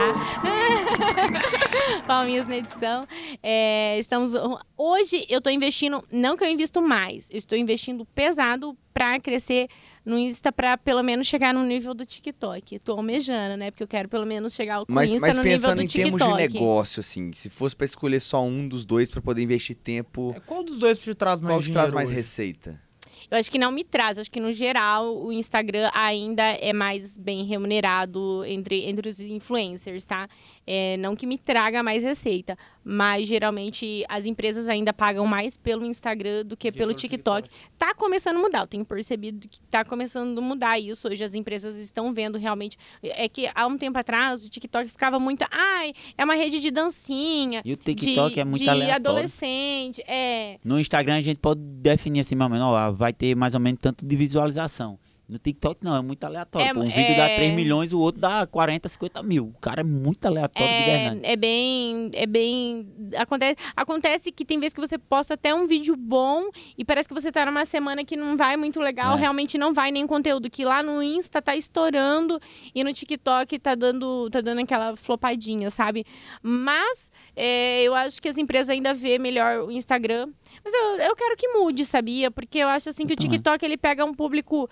tá? palminhas na edição. É, estamos hoje eu estou investindo, não que eu invisto mais, eu estou investindo pesado para crescer no Insta para pelo menos chegar no nível do TikTok. Tô almejando, né? Porque eu quero pelo menos chegar ao mas, Insta mas no nível pensando do em TikTok. termos de negócio, assim, se fosse para escolher só um dos dois para poder investir tempo, É, Qual dos dois te traz mais qual te traz mais hoje? receita? Eu acho que não me traz. Eu acho que, no geral, o Instagram ainda é mais bem remunerado entre, entre os influencers, tá? É, não que me traga mais receita, mas geralmente as empresas ainda pagam mais pelo Instagram do que pelo pelo TikTok. Tá começando a mudar. Eu tenho percebido que tá começando a mudar isso. Hoje as empresas estão vendo realmente. É que há um tempo atrás o TikTok ficava muito. Ai, é uma rede de dancinha. E o TikTok de, é muito de aleatório. adolescente. É. No Instagram a gente pode definir assim, mais ou menos, ó, vai ter mais ou menos tanto de visualização. No TikTok não, é muito aleatório. É, pô. um vídeo dá é- 3 milhões, o outro dá 40, 50 mil. O cara é muito aleatório de verdade. É, é bem. É bem. Acontece, acontece que tem vezes que você posta até um vídeo bom e parece que você tá numa semana que não vai muito legal, É. realmente não vai nem conteúdo. Que lá no Insta tá estourando e no TikTok tá dando, tá dando aquela flopadinha, sabe? Mas é, eu acho que as empresas ainda vê melhor o Instagram. Mas eu, eu quero que mude, sabia? Porque eu acho assim que o. TikTok ele pega um público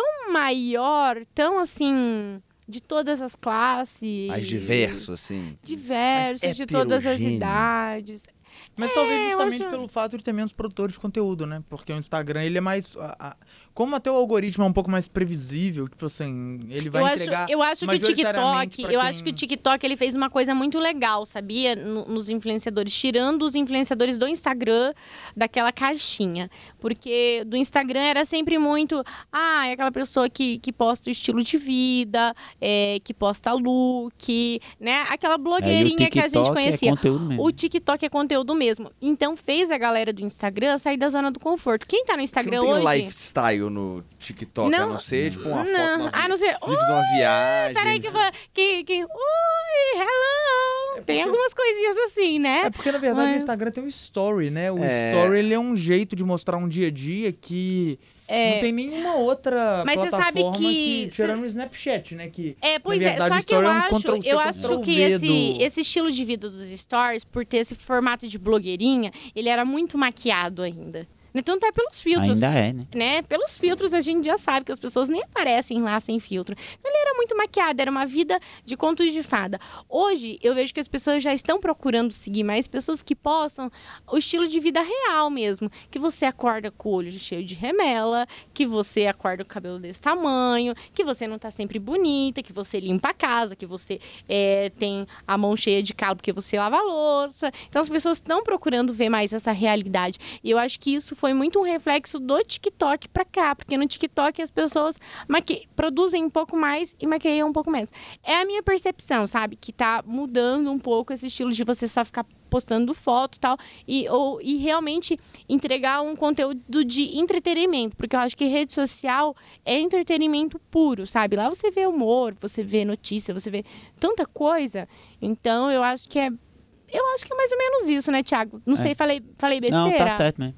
tão maior, tão assim. De todas as classes. Mais diverso, assim. diversos, Mais de todas as idades. Mas É, talvez justamente acho- pelo fato de ter menos produtores de conteúdo, né? Porque o Instagram, ele é mais... a- a- como até o algoritmo é um pouco mais previsível, tipo assim, ele vai eu entregar acho, eu acho que o TikTok, eu quem- acho que o TikTok ele fez uma coisa muito legal, sabia? No- nos influenciadores, tirando os influenciadores do Instagram daquela caixinha, porque do Instagram era sempre muito, ah, é aquela pessoa que, que posta o estilo de vida, é, que posta look, né? Aquela É, blogueirinha que a gente TikTok conhecia. É. O TikTok é conteúdo mesmo. Então fez a galera do Instagram sair da zona do conforto. Quem tá no Instagram não tem hoje? lifestyle no TikTok, a Não. não ser, tipo, uma Não. foto, uma Ah, não sei. vídeo de uma viagem. Peraí que, eu vou- que, que Ui, hello! Tem algumas coisinhas assim, né? É porque, na verdade, Mas- o Instagram tem o story, né? O É. story, ele é um jeito de mostrar um dia a dia que É. não tem nenhuma outra Mas você sabe plataforma que- tirando o Snapchat, né? Que É, pois Na é, verdade, só o que eu story é um acho, eu acho que esse, esse estilo de vida dos stories, por ter esse formato de blogueirinha, ele era muito maquiado ainda. Então tá pelos filtros. Ainda é, né? né? Pelos filtros a gente já sabe que as pessoas nem aparecem lá sem filtro. Então ele era muito maquiado, era uma vida de contos de fada. Hoje eu vejo que as pessoas já estão procurando seguir mais pessoas que postam o estilo de vida real mesmo, que você acorda com o olho cheio de remela, que você acorda com o cabelo desse tamanho, que você não tá sempre bonita, que você limpa a casa, que você é, tem a mão cheia de calo porque você lava a louça. Então as pessoas estão procurando ver mais essa realidade. E eu acho que isso foi muito um reflexo do TikTok pra cá, porque no TikTok as pessoas maqui- produzem um pouco mais e maquiam um pouco menos. É a minha percepção, sabe? Que tá mudando um pouco esse estilo de você só ficar postando foto e tal, e, ou, e realmente entregar um conteúdo de entretenimento, porque eu acho que rede social é entretenimento puro, sabe? Lá você vê humor, você vê notícia, você vê tanta coisa. Então eu acho que é. Eu acho que é mais ou menos isso, né, Thiago? Não sei, falei, falei besteira. Não, tá certo mesmo.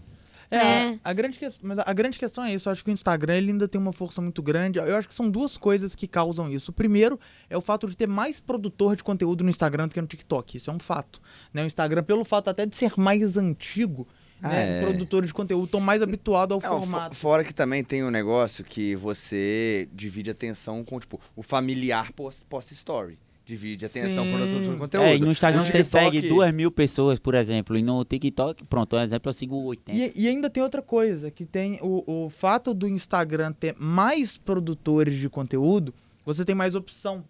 É, É. A, grande que... mas a grande questão é isso. Eu acho que o Instagram ele ainda tem uma força muito grande. Eu acho que são duas coisas que causam isso. O primeiro é o fato de ter mais produtor de conteúdo no Instagram do que no TikTok. Isso é um fato. Né? O Instagram, pelo fato até de ser mais antigo, Ah, né? é. produtores de conteúdo estão mais habituados ao fo- formato. fora que também tem um negócio que você divide atenção com, tipo, o familiar posta, posta story. Divide atenção Sim. por outro conteúdo. É, e no Instagram No você TikTok- segue duas mil pessoas, por exemplo. E no TikTok, pronto, um exemplo, eu sigo 80. E, e ainda tem outra coisa, que tem o, o fato do Instagram ter mais produtores de conteúdo, você tem mais opção.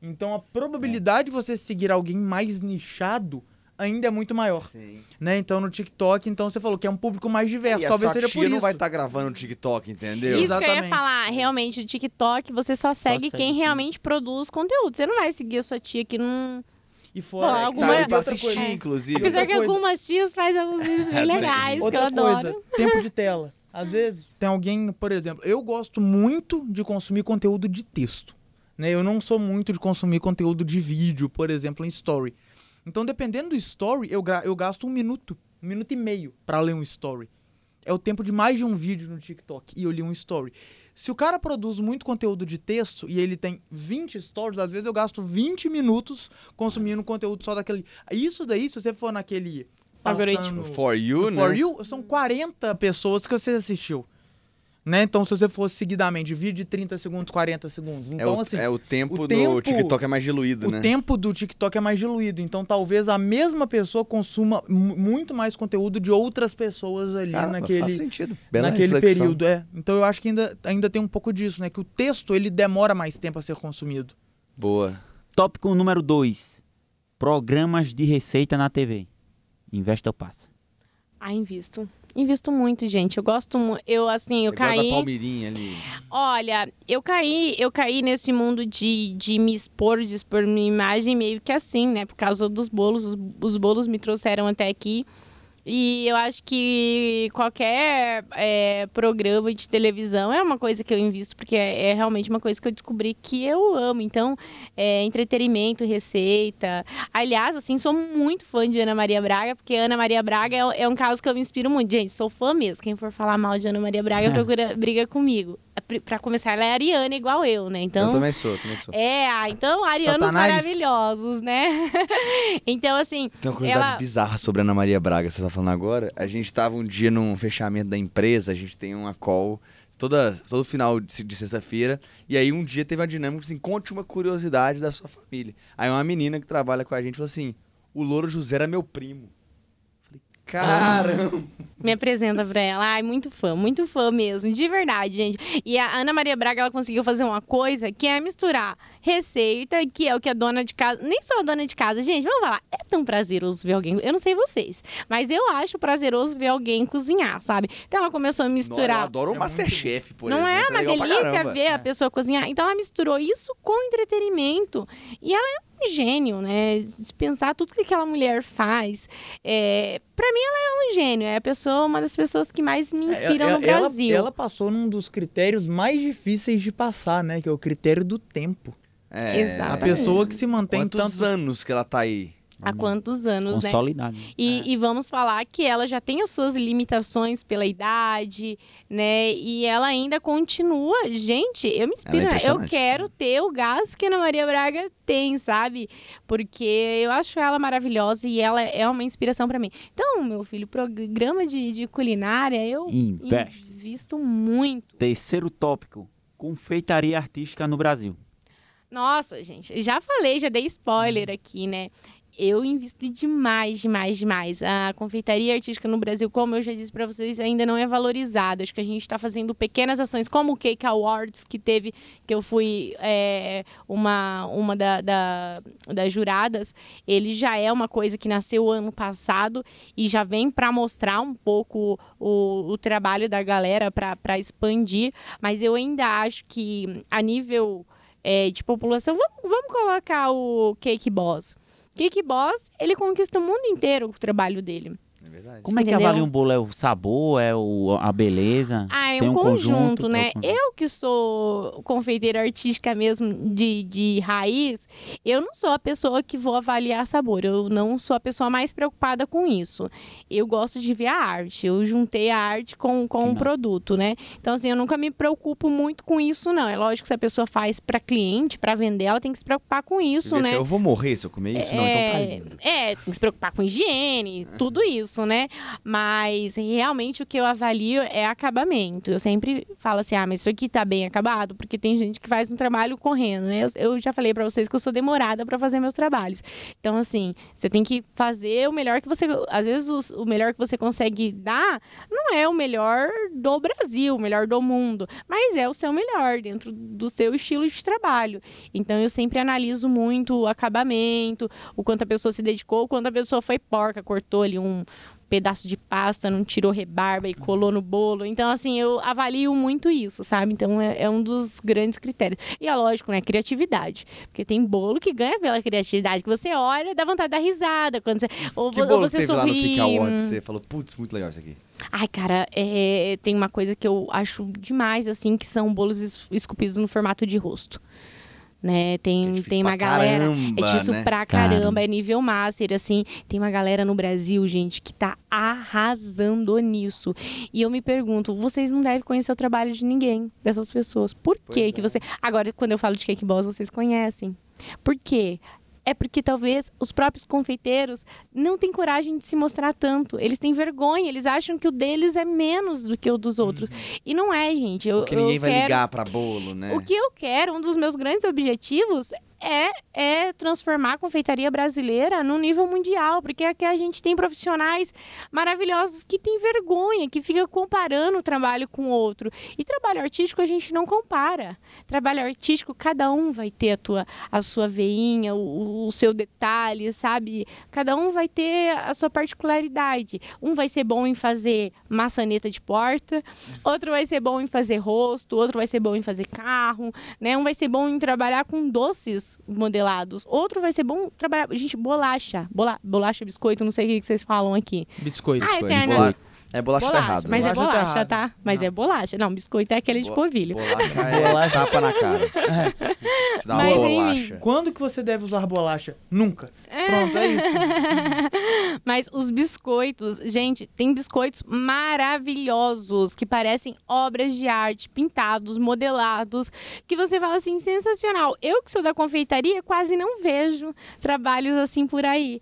Então a probabilidade de você seguir alguém mais nichado ainda é muito maior, Sim. né? Então no TikTok, então você falou que é um público mais diverso, E a talvez sua seja tia por isso. não vai estar gravando no TikTok, entendeu? Isso que eu ia Exatamente. falar, realmente, o TikTok, você só segue segue quem quem- realmente produz conteúdo. Você não vai seguir a sua tia que não. E fora, Bom, é, alguma- Tá pra outra assistir, coisa, inclusive. Apesar outra que coisa. algumas tias fazem alguns vídeos bem legais, que eu outra adoro. coisa, tempo de tela. Às vezes tem alguém, por exemplo, eu gosto muito de consumir conteúdo de texto. Né? Eu não sou muito de consumir conteúdo de vídeo, por exemplo, em story. Então, dependendo do story, eu, eu gasto um minuto, um minuto e meio para ler um story. É o tempo de mais de um vídeo no TikTok e eu li um story. Se o cara produz muito conteúdo de texto e ele tem 20 stories, às vezes eu gasto 20 minutos consumindo conteúdo só daquele. Isso daí, se você for naquele. Algoritmo. For You, For né? You, são 40 pessoas que você assistiu. Né? Então, se você fosse seguidamente, vídeo de 30 segundos, 40 segundos. É, Então, o, assim, é o tempo o do tempo- TikTok é mais diluído, o né? tempo do TikTok é mais diluído. Então, talvez a mesma pessoa consuma mu- muito mais conteúdo de outras pessoas ali Caramba, naquele, faz sentido. Bela naquele reflexão. período. É. Então, eu acho que ainda, ainda tem um pouco disso, né? Que o texto, ele demora mais tempo a ser consumido. Boa. Tópico número 2. Programas de receita na TV. Investe ou passa? Ah, invisto. Invisto muito, gente. Eu gosto muito. Eu, assim, eu Você gosta caí. Palmeirinha ali. Olha, eu caí, eu caí nesse mundo de, de me expor, de expor minha imagem meio que assim, né? Por causa dos bolos. Os, os bolos me trouxeram até aqui. E eu acho que qualquer é, programa de televisão é uma coisa que eu invisto, porque é, é realmente uma coisa que eu descobri que eu amo. Então, é, entretenimento, receita. Aliás, assim, sou muito fã de Ana Maria Braga, porque Ana Maria Braga é, é um caso que eu me inspiro muito. Gente, sou fã mesmo. Quem for falar mal de Ana Maria Braga, procura briga comigo. Pra- Pra começar, ela é ariana igual eu, né? Então. Eu também sou, também sou. É, ah, então, arianos Satanás. maravilhosos, né? então, assim, Tem uma curiosidade ela- bizarra sobre a Ana Maria Braga, você tá falando agora. A gente tava um dia num fechamento da empresa, a gente tem uma call toda, todo final de, de sexta-feira. E aí um dia teve uma dinâmica assim, conte uma curiosidade da sua família. Aí uma menina que trabalha com a gente falou assim, o Louro José era meu primo. Caramba! me apresenta pra ela. Ai, muito fã, muito fã mesmo, de verdade, gente. E a Ana Maria Braga, ela conseguiu fazer uma coisa que é misturar receita, que é o que a dona de casa, nem só a dona de casa, gente, vamos falar, é tão prazeroso ver alguém, eu não sei vocês, mas eu acho prazeroso ver alguém cozinhar, sabe? Então ela começou a Eu misturar adoro o É Masterchef, por não exemplo. é uma delícia ver a pessoa cozinhar. Então ela misturou isso com entretenimento. E ela é um gênio, né? Se pensar tudo que aquela mulher faz. É... Pra mim, ela é um gênio. É a pessoa, uma das pessoas que mais me inspiram ela, no ela- Brasil. ela passou num dos critérios mais difíceis de passar, né? Que é o critério do tempo. É, A Exatamente. pessoa que se mantém Quantos tanto... anos que ela tá aí? Há quantos anos, né? Consolidado. E, e vamos falar que ela já tem as suas limitações pela idade, né? E ela ainda continua. Gente, eu me inspiro. É né? eu quero ter o gás que a Ana Maria Braga tem, sabe? Porque eu acho ela maravilhosa e ela é uma inspiração pra mim. Então, meu filho, programa de, de culinária, eu Investe. invisto muito. Terceiro tópico. Confeitaria artística no Brasil. Nossa, gente, já falei, já dei spoiler aqui, né? Eu invisto demais, demais, demais. A confeitaria artística no Brasil, como eu já disse para vocês, ainda não é valorizada. Acho que a gente está fazendo pequenas ações, como o Cake Awards, que teve, que eu fui é, uma, uma da, da- das juradas. Ele já é uma coisa que nasceu ano passado e já vem para mostrar um pouco o, o trabalho da galera, para expandir. Mas eu ainda acho que, a nível é, de população, vamos, vamos colocar o Cake Boss. Cake Boss, ele conquista o mundo inteiro com o trabalho dele. É verdade. Como é que Entendeu? avalia um bolo? É o sabor? É o, a beleza? Ah, é Tem um, um conjunto, conjunto, né? um conjunto. Eu que sou confeiteira artística mesmo de, de raiz, eu não sou a pessoa que vou avaliar sabor. Eu não sou a pessoa mais preocupada com isso. Eu gosto de ver a arte. Eu juntei a arte com, com o massa. produto, né? Então, assim, eu nunca me preocupo muito com isso, não. É lógico que se a pessoa faz para cliente, para vender, ela tem que se preocupar com isso, né? ser, eu vou morrer se eu comer isso? Não, então tá É, lindo. É, tem que se preocupar com higiene, tudo isso, né? Mas realmente o que eu avalio é acabamento. Eu sempre falo assim: ah, mas isso aqui tá bem acabado, porque tem gente que faz um trabalho correndo, né? Eu, eu já falei pra vocês que eu sou demorada pra fazer meus trabalhos. Então, assim, você tem que fazer o melhor que você. Às vezes, o melhor que você consegue dar não é o melhor do Brasil, o melhor do mundo, mas é o seu melhor dentro do seu estilo de trabalho. Então, eu sempre analiso muito o acabamento, o quanto a pessoa se dedicou, o quanto a pessoa foi porca, cortou ali um pedaço de pasta, não tirou rebarba e colou no bolo. Então, assim, eu avalio muito isso, sabe? Então, é, é um dos grandes critérios. E é lógico, né? Criatividade. Porque tem bolo que ganha pela criatividade, que você olha, dá vontade de dar risada. Quando você, ou, Que ou bolo você teve lá no sorri. Awards? Você falou, putz, muito legal isso aqui. Ai, cara, é, tem uma coisa que eu acho demais, assim, que são bolos es- esculpidos no formato de rosto. Né? Tem, É tem uma pra galera. caramba, é difícil né? pra Caramba. caramba, é nível master, assim. Tem uma galera no Brasil, gente, que tá arrasando nisso. E eu me pergunto, vocês não devem conhecer o trabalho de ninguém, dessas pessoas. Por que é. que você. Agora, quando eu falo de cake boss, vocês conhecem. Por quê? É porque talvez os próprios confeiteiros não têm coragem de se mostrar tanto. Eles têm vergonha, eles acham que o deles é menos do que o dos outros. E não é, gente. Eu, Porque ninguém eu vai quero... ligar pra bolo, né? O que eu quero, um dos meus grandes objetivos é, é transformar a confeitaria brasileira num nível mundial, porque aqui a gente tem profissionais maravilhosos que têm vergonha, que ficam comparando o trabalho com o outro. E trabalho artístico a gente não compara. Trabalho artístico, cada um vai ter a, tua, a sua veinha, o, o seu detalhe, sabe? Cada um vai ter a sua particularidade. Um vai ser bom em fazer maçaneta de porta, outro vai ser bom em fazer rosto, outro vai ser bom em fazer carro, né? Um vai ser bom em trabalhar com doces modelados, outro vai ser bom trabalhar, gente, bolacha, bola, bolacha, biscoito, não sei o que que vocês falam aqui. Biscoito. Ah, Biscoito. eterna. É bolacha, tá errado. mas né? é Bolacha tá bolacha, errado. tá? Mas Não. é bolacha. Não, biscoito é aquele de Bo- polvilho. Bolacha é Bolacha. tapa na cara. Te dá uma Mas, bolacha. Quando que você deve usar bolacha? Nunca. Pronto, é isso. Mas os biscoitos, gente, tem biscoitos maravilhosos que parecem obras de arte, pintados, modelados, que você fala assim, sensacional. Eu que sou da confeitaria, quase não vejo trabalhos assim por aí.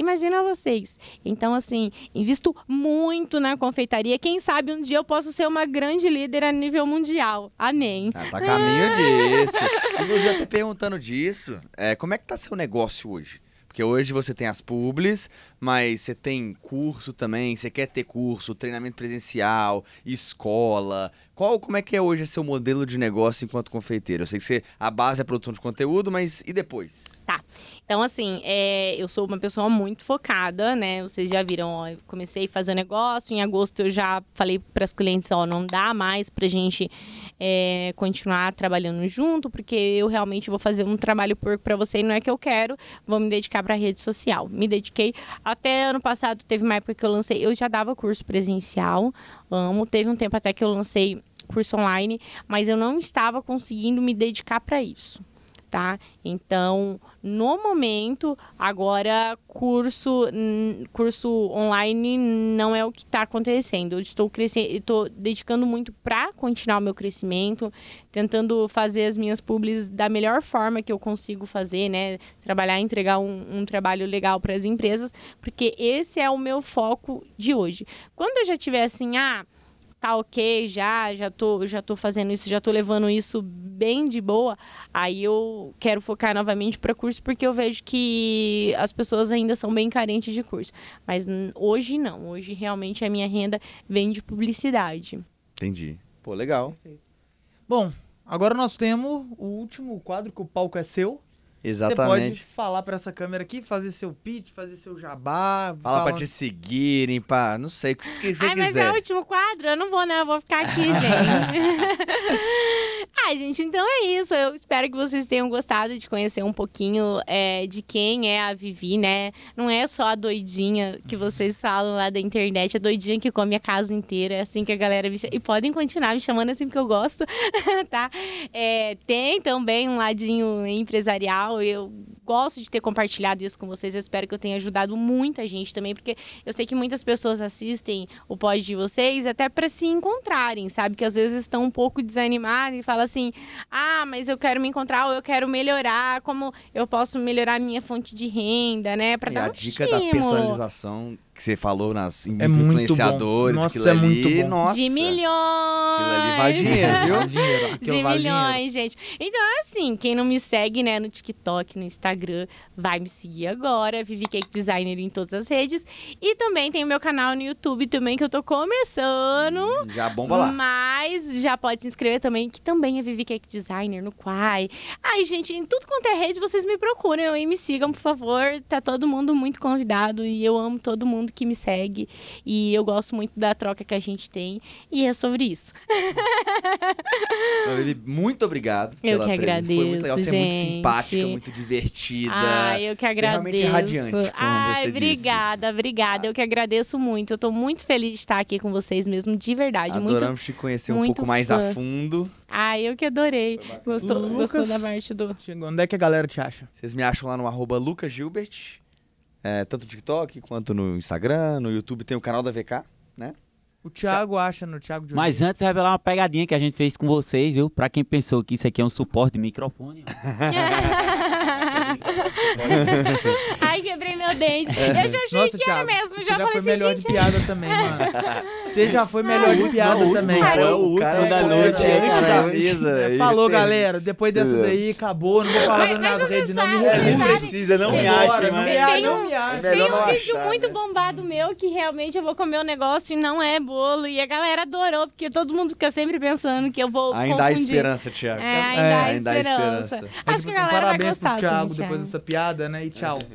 Imagina vocês. Então, assim, invisto muito na confeitaria. Quem sabe um dia eu posso ser uma grande líder a nível mundial. Amém. Ah, tá a caminho disso. Inclusive, até perguntando disso, é, como é que tá seu negócio hoje? Porque hoje você tem as publis, mas você tem curso também, você quer ter curso, treinamento presencial, escola. Qual, como é que é hoje seu modelo de negócio enquanto confeiteiro? Eu sei que você, a base é a produção de conteúdo, mas e depois? Tá. Então, assim, é, eu sou uma pessoa muito focada, né? Vocês já viram, ó, eu comecei a fazer negócio. Em agosto eu já falei para as clientes, ó, não dá mais pra gente é, continuar trabalhando junto, porque eu realmente vou fazer um trabalho porco para você e não é que eu quero, vou me dedicar para rede social. Me dediquei até ano passado, teve uma época que eu lancei, eu já dava curso presencial, amo. Teve um tempo até que eu lancei curso online, mas eu não estava conseguindo me dedicar para isso tá? Então, no momento, agora curso curso online não é o que está acontecendo. Eu estou crescendo, estou dedicando muito para continuar o meu crescimento, tentando fazer as minhas publis da melhor forma que eu consigo fazer, né? Trabalhar, entregar um, um trabalho legal para as empresas, porque esse é o meu foco de hoje. Quando eu já tiver assim, ah, tá ok já, já tô, já tô fazendo isso, já tô levando isso bem de boa, aí eu quero focar novamente para curso porque eu vejo que as pessoas ainda são bem carentes de curso. Mas hoje não, hoje realmente a minha renda vem de publicidade. Entendi. Pô, legal. Bom, agora nós temos o último quadro que o palco é seu. Você pode Exatamente. falar pra essa câmera aqui, fazer seu pitch, fazer seu jabá. Fala pra onde- te seguirem, pá, não sei, o que você, você Ai, mas quiser. é o último quadro? Eu não vou, não. Eu vou ficar aqui, gente. Ai, gente, então é isso. Eu espero que vocês tenham gostado de conhecer um pouquinho é, de quem é a Vivi, né? Não é só a doidinha que vocês falam lá da internet, a doidinha que come a casa inteira. É assim que a galera me chama. E podem continuar me chamando assim porque eu gosto, tá? É, tem também um ladinho empresarial. Eu gosto de ter compartilhado isso com vocês. Eu espero que eu tenha ajudado muita gente também, porque eu sei que muitas pessoas assistem o pod de vocês até para se encontrarem, sabe? Que às vezes estão um pouco desanimadas e falam assim: ah, mas eu quero me encontrar ou eu quero melhorar, como eu posso melhorar a minha fonte de renda, né? Para dar a um dica da estímulo. personalização que você falou nas É muito bom. influenciadores, Nossa, aquilo é ali, muito bom. nossa. De milhões! Aquilo ali vai dinheiro, viu? Dinheiro, de vale dinheiro. milhões, gente. Então, é assim, quem não me segue, né, no TikTok, no Instagram, vai me seguir agora. Vivi Cake Designer em todas as redes. E também tem o meu canal no YouTube também, que eu tô começando. Já bomba lá. Mas já pode se inscrever também, que também é Vivi Cake Designer no Quai. Ai, gente, em tudo quanto é rede, vocês me procuram e me sigam, por favor. Tá todo mundo muito convidado e eu amo todo mundo mundo que me segue. E eu gosto muito da troca que a gente tem. E é sobre isso. Muito obrigado. Eu pela que presença. Foi muito legal. agradeço, Você é muito gente. simpática, muito divertida. Ai, eu que Você é realmente agradeço. radiante, como Ai, você disse. obrigada, obrigada. Eu que agradeço muito. Eu tô muito feliz de estar aqui com vocês mesmo, de verdade. Muito. Adoramos te conhecer um muito pouco mais fã. a fundo. Ai, eu que adorei. Gostou, Lucas- gostou da parte do. Chegou. Onde é que a galera te acha? Vocês me acham lá no arroba Lucas Gilbert, é, tanto no TikTok quanto no Instagram, no YouTube tem o canal da VK, né? O Thiago acha no Thiago de Mas antes, revelar uma pegadinha que a gente fez com vocês, viu? Pra quem pensou que isso aqui é um suporte de microfone. Ai, quebrei meu dente. Eu já achei Nossa, que era Thiago, mesmo. você Já, já falei foi assim, melhor gente. de piada também, mano. Você já foi melhor de piada Não, o também. último, cara. o cara O da noite é, antes cara, da mesa. É, Falou, galera. Depois dessa daí, acabou. Não vou falar Mas- nas mas redes, você não me É, não precisa, não me acha, não mas... me Tem acha, não um- me acha. É melhor Tem um vídeo achar, muito né? bombado meu que realmente eu vou comer um negócio e não é bolo. E a galera adorou, porque todo mundo fica sempre pensando que eu vou Ainda há esperança, Thiago. É, ainda, É, há, ainda há esperança. Acho que a Então, galera vai gostar, sim, Thiago. Essa piada, né? E tchau.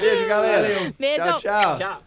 Beijo, galera. Beijo. tchau. tchau. tchau.